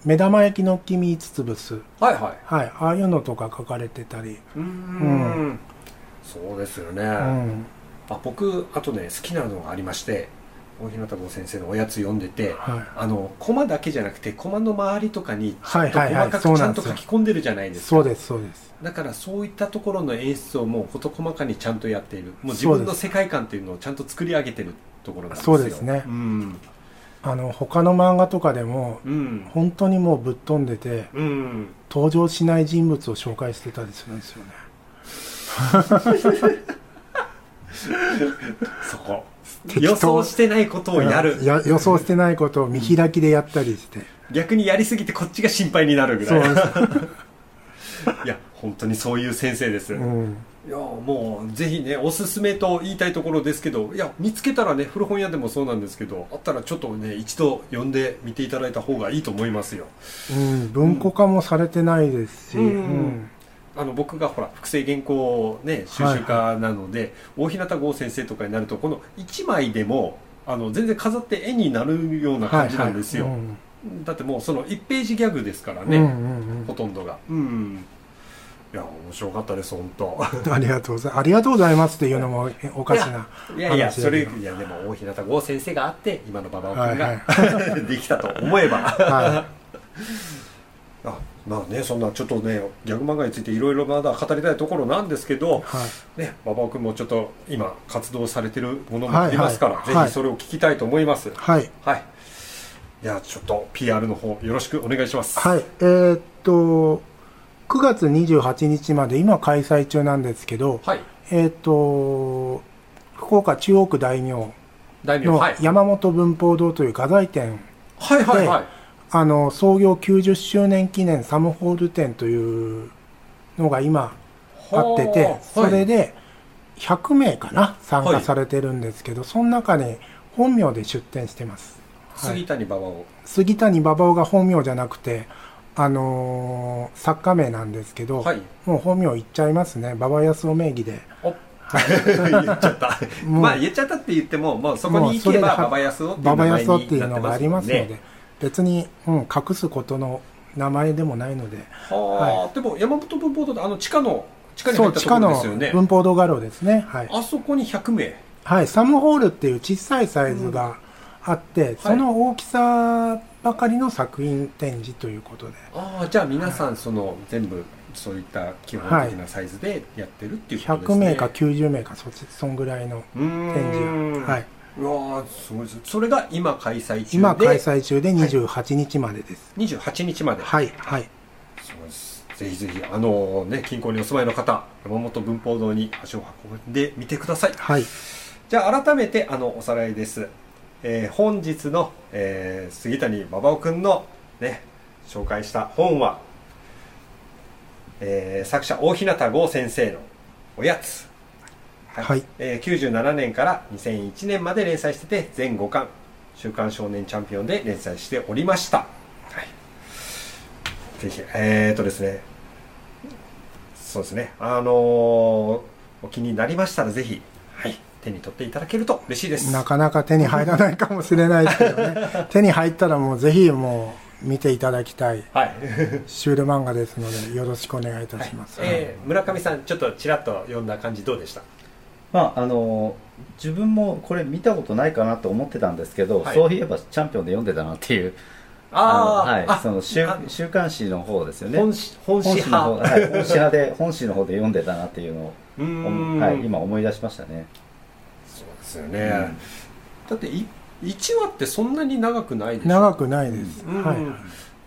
Speaker 3: 目玉焼きの黄身つぶす
Speaker 1: はいはい。
Speaker 3: はい。ああいうのとか書かれてたり、
Speaker 1: うーん。そうですよね、
Speaker 3: うん。
Speaker 1: あ僕あとね好きなのがありまして大日向剛先生のおやつ読んでて、
Speaker 3: はい。
Speaker 1: あのコマだけじゃなくてコマの周りとかにちょっと
Speaker 3: はいはいはい
Speaker 1: 細かくちゃんと書き込んでるじゃないですか、
Speaker 3: そうですそうです。
Speaker 1: だからそういったところの演出をもう事細かにちゃんとやっている。もう自分の世界観っていうのをちゃんと作り上げてるところなんですよ。
Speaker 3: そうですね。
Speaker 1: うん。
Speaker 3: あの他の漫画とかでも
Speaker 1: うん。
Speaker 3: 本当にもうぶっ飛んでて
Speaker 1: うん。
Speaker 3: 登場しない人物を紹介してたりするんですよね。
Speaker 1: そこ予想してないことをやる。
Speaker 3: や予想してないことを見開きでやったりして、
Speaker 1: 逆にやりすぎてこっちが心配になるぐらい。いや本当にそういう先生です、
Speaker 3: うん、
Speaker 1: いやもうぜひねおすすめと言いたいところですけどいや見つけたらね古本屋でもそうなんですけどあったらちょっとね一度読んでみていただいた方がいいと思いますよ。
Speaker 3: うん、文庫化もされてないですし、
Speaker 1: うん。
Speaker 3: うん
Speaker 1: あの僕がほら複製原稿ね収集家なので、大日向剛先生とかになるとこの1枚でもあの全然飾って絵になるような感じなんですよ、
Speaker 3: はいはい。うん。
Speaker 1: だってもうその1ページギャグですからね、
Speaker 3: うんうん
Speaker 1: ほとんどが。うん。いや面白かったです本当。
Speaker 3: うん、ありがとうございますありがとうございますっていうのもえ おかしない
Speaker 1: やいやそれいやでも大日向剛先生があって今の馬場君
Speaker 3: はいは
Speaker 1: が、できたと思えば。
Speaker 3: は
Speaker 1: あまあねそんなちょっとねギャグ漫画についていろいろまだ語りたいところなんですけど、
Speaker 3: はい。
Speaker 1: ね馬場君もちょっと今活動されてるものもありますから、
Speaker 3: はい。はいはい
Speaker 1: ぜひそれを聞きたいと思います。
Speaker 3: はい。
Speaker 1: はい。いやちょっと PR の方よろしくお願いします。
Speaker 3: はい。えーっと9月28日まで今開催中なんですけど
Speaker 1: はい。
Speaker 3: えーっと福岡中央区大名の
Speaker 1: 大名はい。
Speaker 3: 山本文法堂という画材店
Speaker 1: はいはいはい
Speaker 3: あの創業90周年記念サムホール展というのが今あってて
Speaker 1: はあ
Speaker 3: それで100名かな参加されてるんですけど、その中に本名で出店してます、はい。
Speaker 1: 杉谷馬場を。
Speaker 3: 杉谷馬場が本名じゃなくてあのー作家名なんですけど、
Speaker 1: はい。
Speaker 3: もう本名言っちゃいますね。馬場康夫名義で。
Speaker 1: お。言っちゃった。まあ言っちゃったって言ってももうそこに行けば馬場康夫っていう
Speaker 3: のがあり
Speaker 1: ます
Speaker 3: ので別に、うん、隠すことの名前でもないので
Speaker 1: はあ、でも山本文法堂ってあの地下の地下に入ったところで
Speaker 3: の
Speaker 1: すよね。
Speaker 3: 文法堂画廊ですね。はい、
Speaker 1: あそこに100名。
Speaker 3: はい、サムホールっていう小さいサイズがあって、その大きさばかりの作品展示ということで。
Speaker 1: ああじゃあ皆さんその全部そういった基本的なサイズでやってるっていうことです
Speaker 3: 100
Speaker 1: ね、
Speaker 3: 名か90名かそっちそんぐらいの展示が、はい、
Speaker 1: うわーすごいですそれが今開催中で
Speaker 3: 今開催中で28日までです、
Speaker 1: 28日まで。
Speaker 3: はいはい。
Speaker 1: すごいです。ぜひぜひあのね近郊にお住まいの方山本文法堂に足を運んでみてください。
Speaker 3: はい。
Speaker 1: じゃあ改めてあのおさらいです、えー本日の、えー杉谷馬場くんのね紹介した本は、えー作者大日向剛先生の「おやつ」
Speaker 3: はい。
Speaker 1: えー97年から2001年まで連載してて全5巻「週刊少年チャンピオン」で連載しておりました、はい、ぜひえー、とですねそうですねあのーお気になりましたらぜひ、はい、手に取っていただけると嬉しいです。
Speaker 3: なかなか手に入らないかもしれないですけどね。手に入ったらもうぜひもう見ていただきたい。
Speaker 1: はい、
Speaker 3: シュール漫画ですのでよろしくお願いいたします、
Speaker 1: えー村上さんちょっとちらっと読んだ感じどうでした？
Speaker 2: まああの自分もこれ見たことないかなと思ってたんですけど、
Speaker 1: はい。
Speaker 2: そういえばチャンピオンで読んでたなっていう。
Speaker 1: あ
Speaker 2: はい。
Speaker 1: あ
Speaker 2: その週
Speaker 1: あ
Speaker 2: 週刊誌の方ですよね。
Speaker 1: 本誌本誌
Speaker 2: 本誌の方、
Speaker 1: 派
Speaker 2: はい、本誌派で本誌の方で読んでたなっていうのを、はい、今思い出しましたね。
Speaker 1: そうですよね、だってい1話ってそんなに長くないでしょ。
Speaker 3: 長くないです、
Speaker 1: うん。
Speaker 3: はい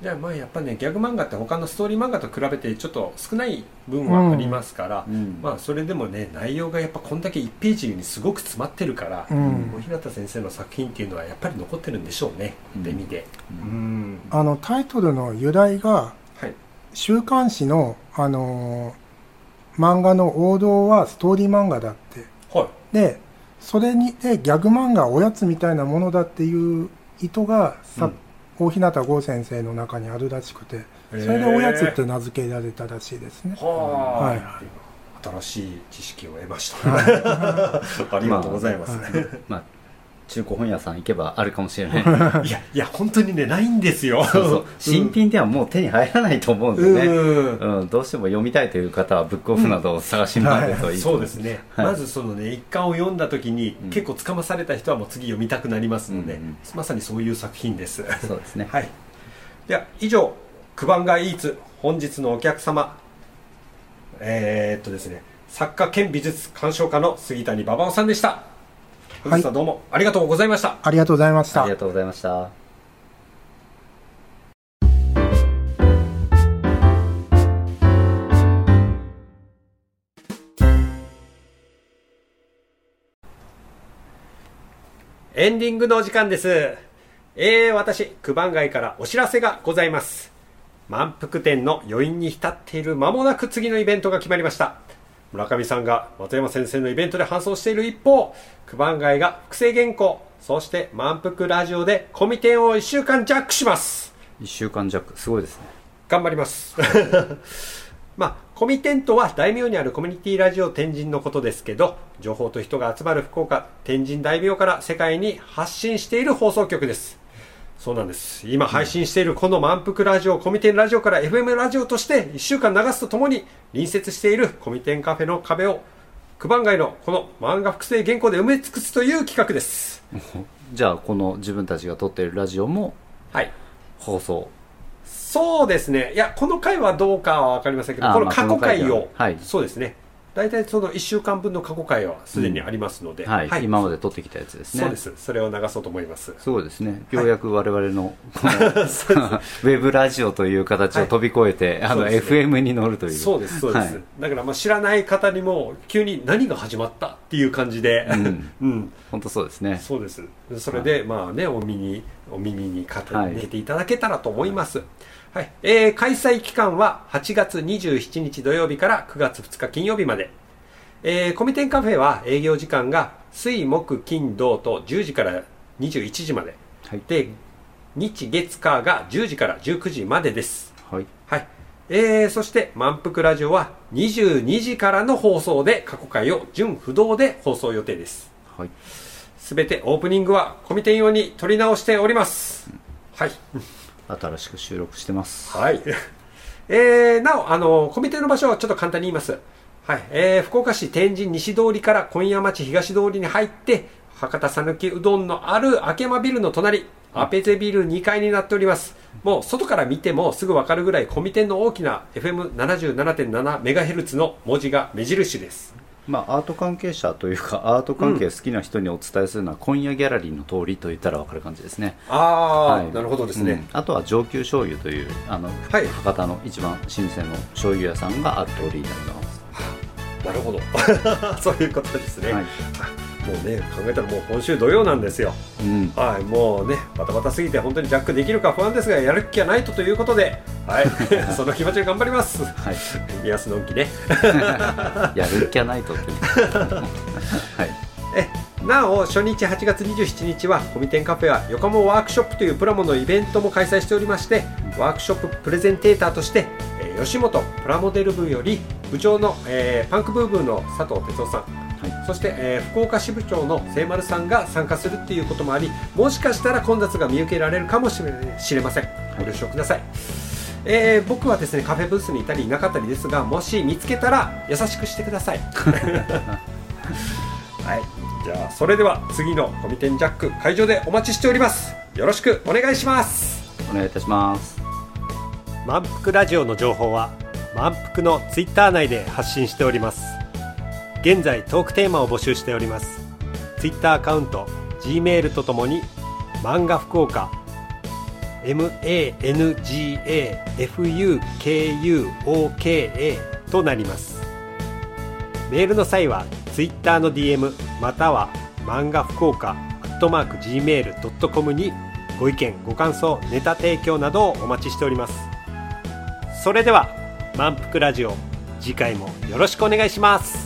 Speaker 1: じゃあまあやっぱねギャグ漫画って他のストーリー漫画と比べてちょっと少ない分はありますから、
Speaker 2: うん。
Speaker 1: まあそれでもね内容がやっぱこんだけ1ページにすごく詰まってるから、
Speaker 3: うん。
Speaker 1: 小日向先生の作品っていうのはやっぱり残ってるんでしょうね、
Speaker 2: うん。
Speaker 1: で見て。
Speaker 2: う
Speaker 1: うん。
Speaker 3: あのタイトルの由来が
Speaker 1: はい。
Speaker 3: 週刊誌の、あのー漫画の王道はストーリー漫画だって。
Speaker 1: はい。
Speaker 3: でそれにでギャグ漫画おやつみたいなものだっていう意図がさ、
Speaker 1: うん
Speaker 3: 大日向剛先生の中にあるらしくてそれでおやつって名付けられたらしいですね。
Speaker 1: はあ、
Speaker 3: はい
Speaker 1: 新しい知識を得ました、ありがとうございます、
Speaker 3: はい。
Speaker 2: まあ中古本屋さん行けばあるかもしれない。
Speaker 1: いやいや本当にねないんですよ。
Speaker 2: そうそう。新品ではもう手に入らないと思うんですよね、
Speaker 1: うん。
Speaker 2: うん、どうしても読みたいという方はブックオフなどを探し回るといいと思
Speaker 1: そうですね、
Speaker 2: はい。
Speaker 1: まずそのね一巻を読んだ時に、
Speaker 2: うん。
Speaker 1: 結構つかまされた人はもう次読みたくなりますので、
Speaker 2: うんうん
Speaker 1: まさにそういう作品です。
Speaker 2: そうですね。
Speaker 1: はい。では以上九番街イーツ本日のお客様。えー、っとですね作家兼美術鑑賞家の杉谷馬場さんでした本日はどうもありがとうございました、
Speaker 3: ありがとうございました
Speaker 2: ありがとうございました
Speaker 1: エンディングのお時間です。えー、私、九番街からお知らせがございます。満腹店の余韻に浸っている間もなく次のイベントが決まりました。村上さんが松山先生のイベントで搬送している一方、九番街が複製原稿、そして満腹ラジオでコミ店を1週間ジャックします。
Speaker 2: 1週間弱すごいですね
Speaker 1: 頑張ります。まあ、コミテントは大名にあるコミュニティラジオ天神のことですけど、情報と人が集まる福岡天神大名から世界に発信している放送局です。そうなんです。今配信しているこの満腹ラジオ、コミテンラジオから FM ラジオとして1週間流すとともに隣接しているコミテンカフェの壁を九番街のこの漫画複製原稿で埋め尽くすという企画です。
Speaker 2: じゃあこの自分たちが撮っているラジオも
Speaker 1: はい。
Speaker 2: 放送
Speaker 1: そうですね。いや、この回はどうかはわかりませんけど、
Speaker 2: あ
Speaker 1: この過去回を、そうですね。大体その1週間分の過去回はすでにありますので、
Speaker 2: はい、今まで撮ってきたやつですね。
Speaker 1: そうです。それを流そうと思います。
Speaker 2: すごいですね。ようやく我々のこの、ウェブラジオという形を飛び越えて、あの
Speaker 1: そうですね。
Speaker 2: FM に乗るという。
Speaker 1: そうです、そうです。
Speaker 2: はい。
Speaker 1: だからまあ知らない方にも急に何が始まったっていう感じで、
Speaker 2: うん。
Speaker 1: うん、
Speaker 2: 本当そうですね。
Speaker 1: そうです。それで、まあね、お耳、お耳にかけ
Speaker 2: はい。
Speaker 1: ていただけたらと思います。はい。えー開催期間は8月27日土曜日から9月2日金曜日まで。えーコミテンカフェは営業時間が水木金土と10時から21時まで。
Speaker 2: はい
Speaker 1: で、日月火が10時から19時までです。
Speaker 2: はい
Speaker 1: はい。えー、そして、満腹ラジオは22時からの放送で過去回を順不動で放送予定です。
Speaker 2: はい
Speaker 1: すべてオープニングはコミテン用に撮り直しております。はい。
Speaker 2: 新しく収録してます
Speaker 1: はい。えー、なお、あの、コミテの場所をちょっと簡単に言います。はい。えー、福岡市天神西通りから今夜町東通りに入って、博多さぬきうどんのある明間ビルの隣、アペゼビル2階になっております。もう外から見てもすぐわかるぐらいコミテンの大きな FM77.7MHz の文字が目印です。
Speaker 2: まあアート関係者というかアート関係好きな人にお伝えするのは今夜ギャラリーの通りと言ったら分かる感じですね。
Speaker 1: ああ、
Speaker 2: はい。
Speaker 1: なるほどですね。
Speaker 2: うん。あとは上級醤油というあの、
Speaker 1: はい。
Speaker 2: 博多の一番老舗の醤油屋さんがある通りになります、
Speaker 1: なるほど。そういうことですね。
Speaker 2: はい
Speaker 1: もうね、考えたらもう今週土曜なんですよ。
Speaker 2: うん、
Speaker 1: はい、もうね、バタバタすぎて本当にジャックできるか不安ですが、やる気はないとということで、はい、その気持ちで頑張ります。
Speaker 2: はい。
Speaker 1: 目安のんきね。
Speaker 2: やる気はないとって はい。
Speaker 1: えなお、初日8月27日は、コミテンカフェは横浜ワークショップというプラモのイベントも開催しておりまして、ワークショッププレゼンテーターとして、えー吉本プラモデル部より部長の、えーパンクブーブーの佐藤哲夫さん、
Speaker 2: はい
Speaker 1: そして、えー福岡支部長の聖丸さんが参加するっていうこともありもしかしたら混雑が見受けられるかもしれしれません。ご了承ください、えー僕はですねカフェブースにいたりいなかったりですがもし見つけたら優しくしてください。はい。じゃあそれでは次のコミテンジャック会場でお待ちしております。よろしくお願いします。
Speaker 2: お願いいたします。
Speaker 1: 満腹ラジオの情報は満腹のツイッター内で発信しております現在トークテーマを募集しております。ツイッターアカウント G メールとともに漫画福岡 MANGAFUKUOKA となります。メールの際はツイッターの DM または漫画福岡アットマーク Gmail.com にご意見ご感想ネタ提供などをお待ちしております。それでは満腹ラジオ次回もよろしくお願いします。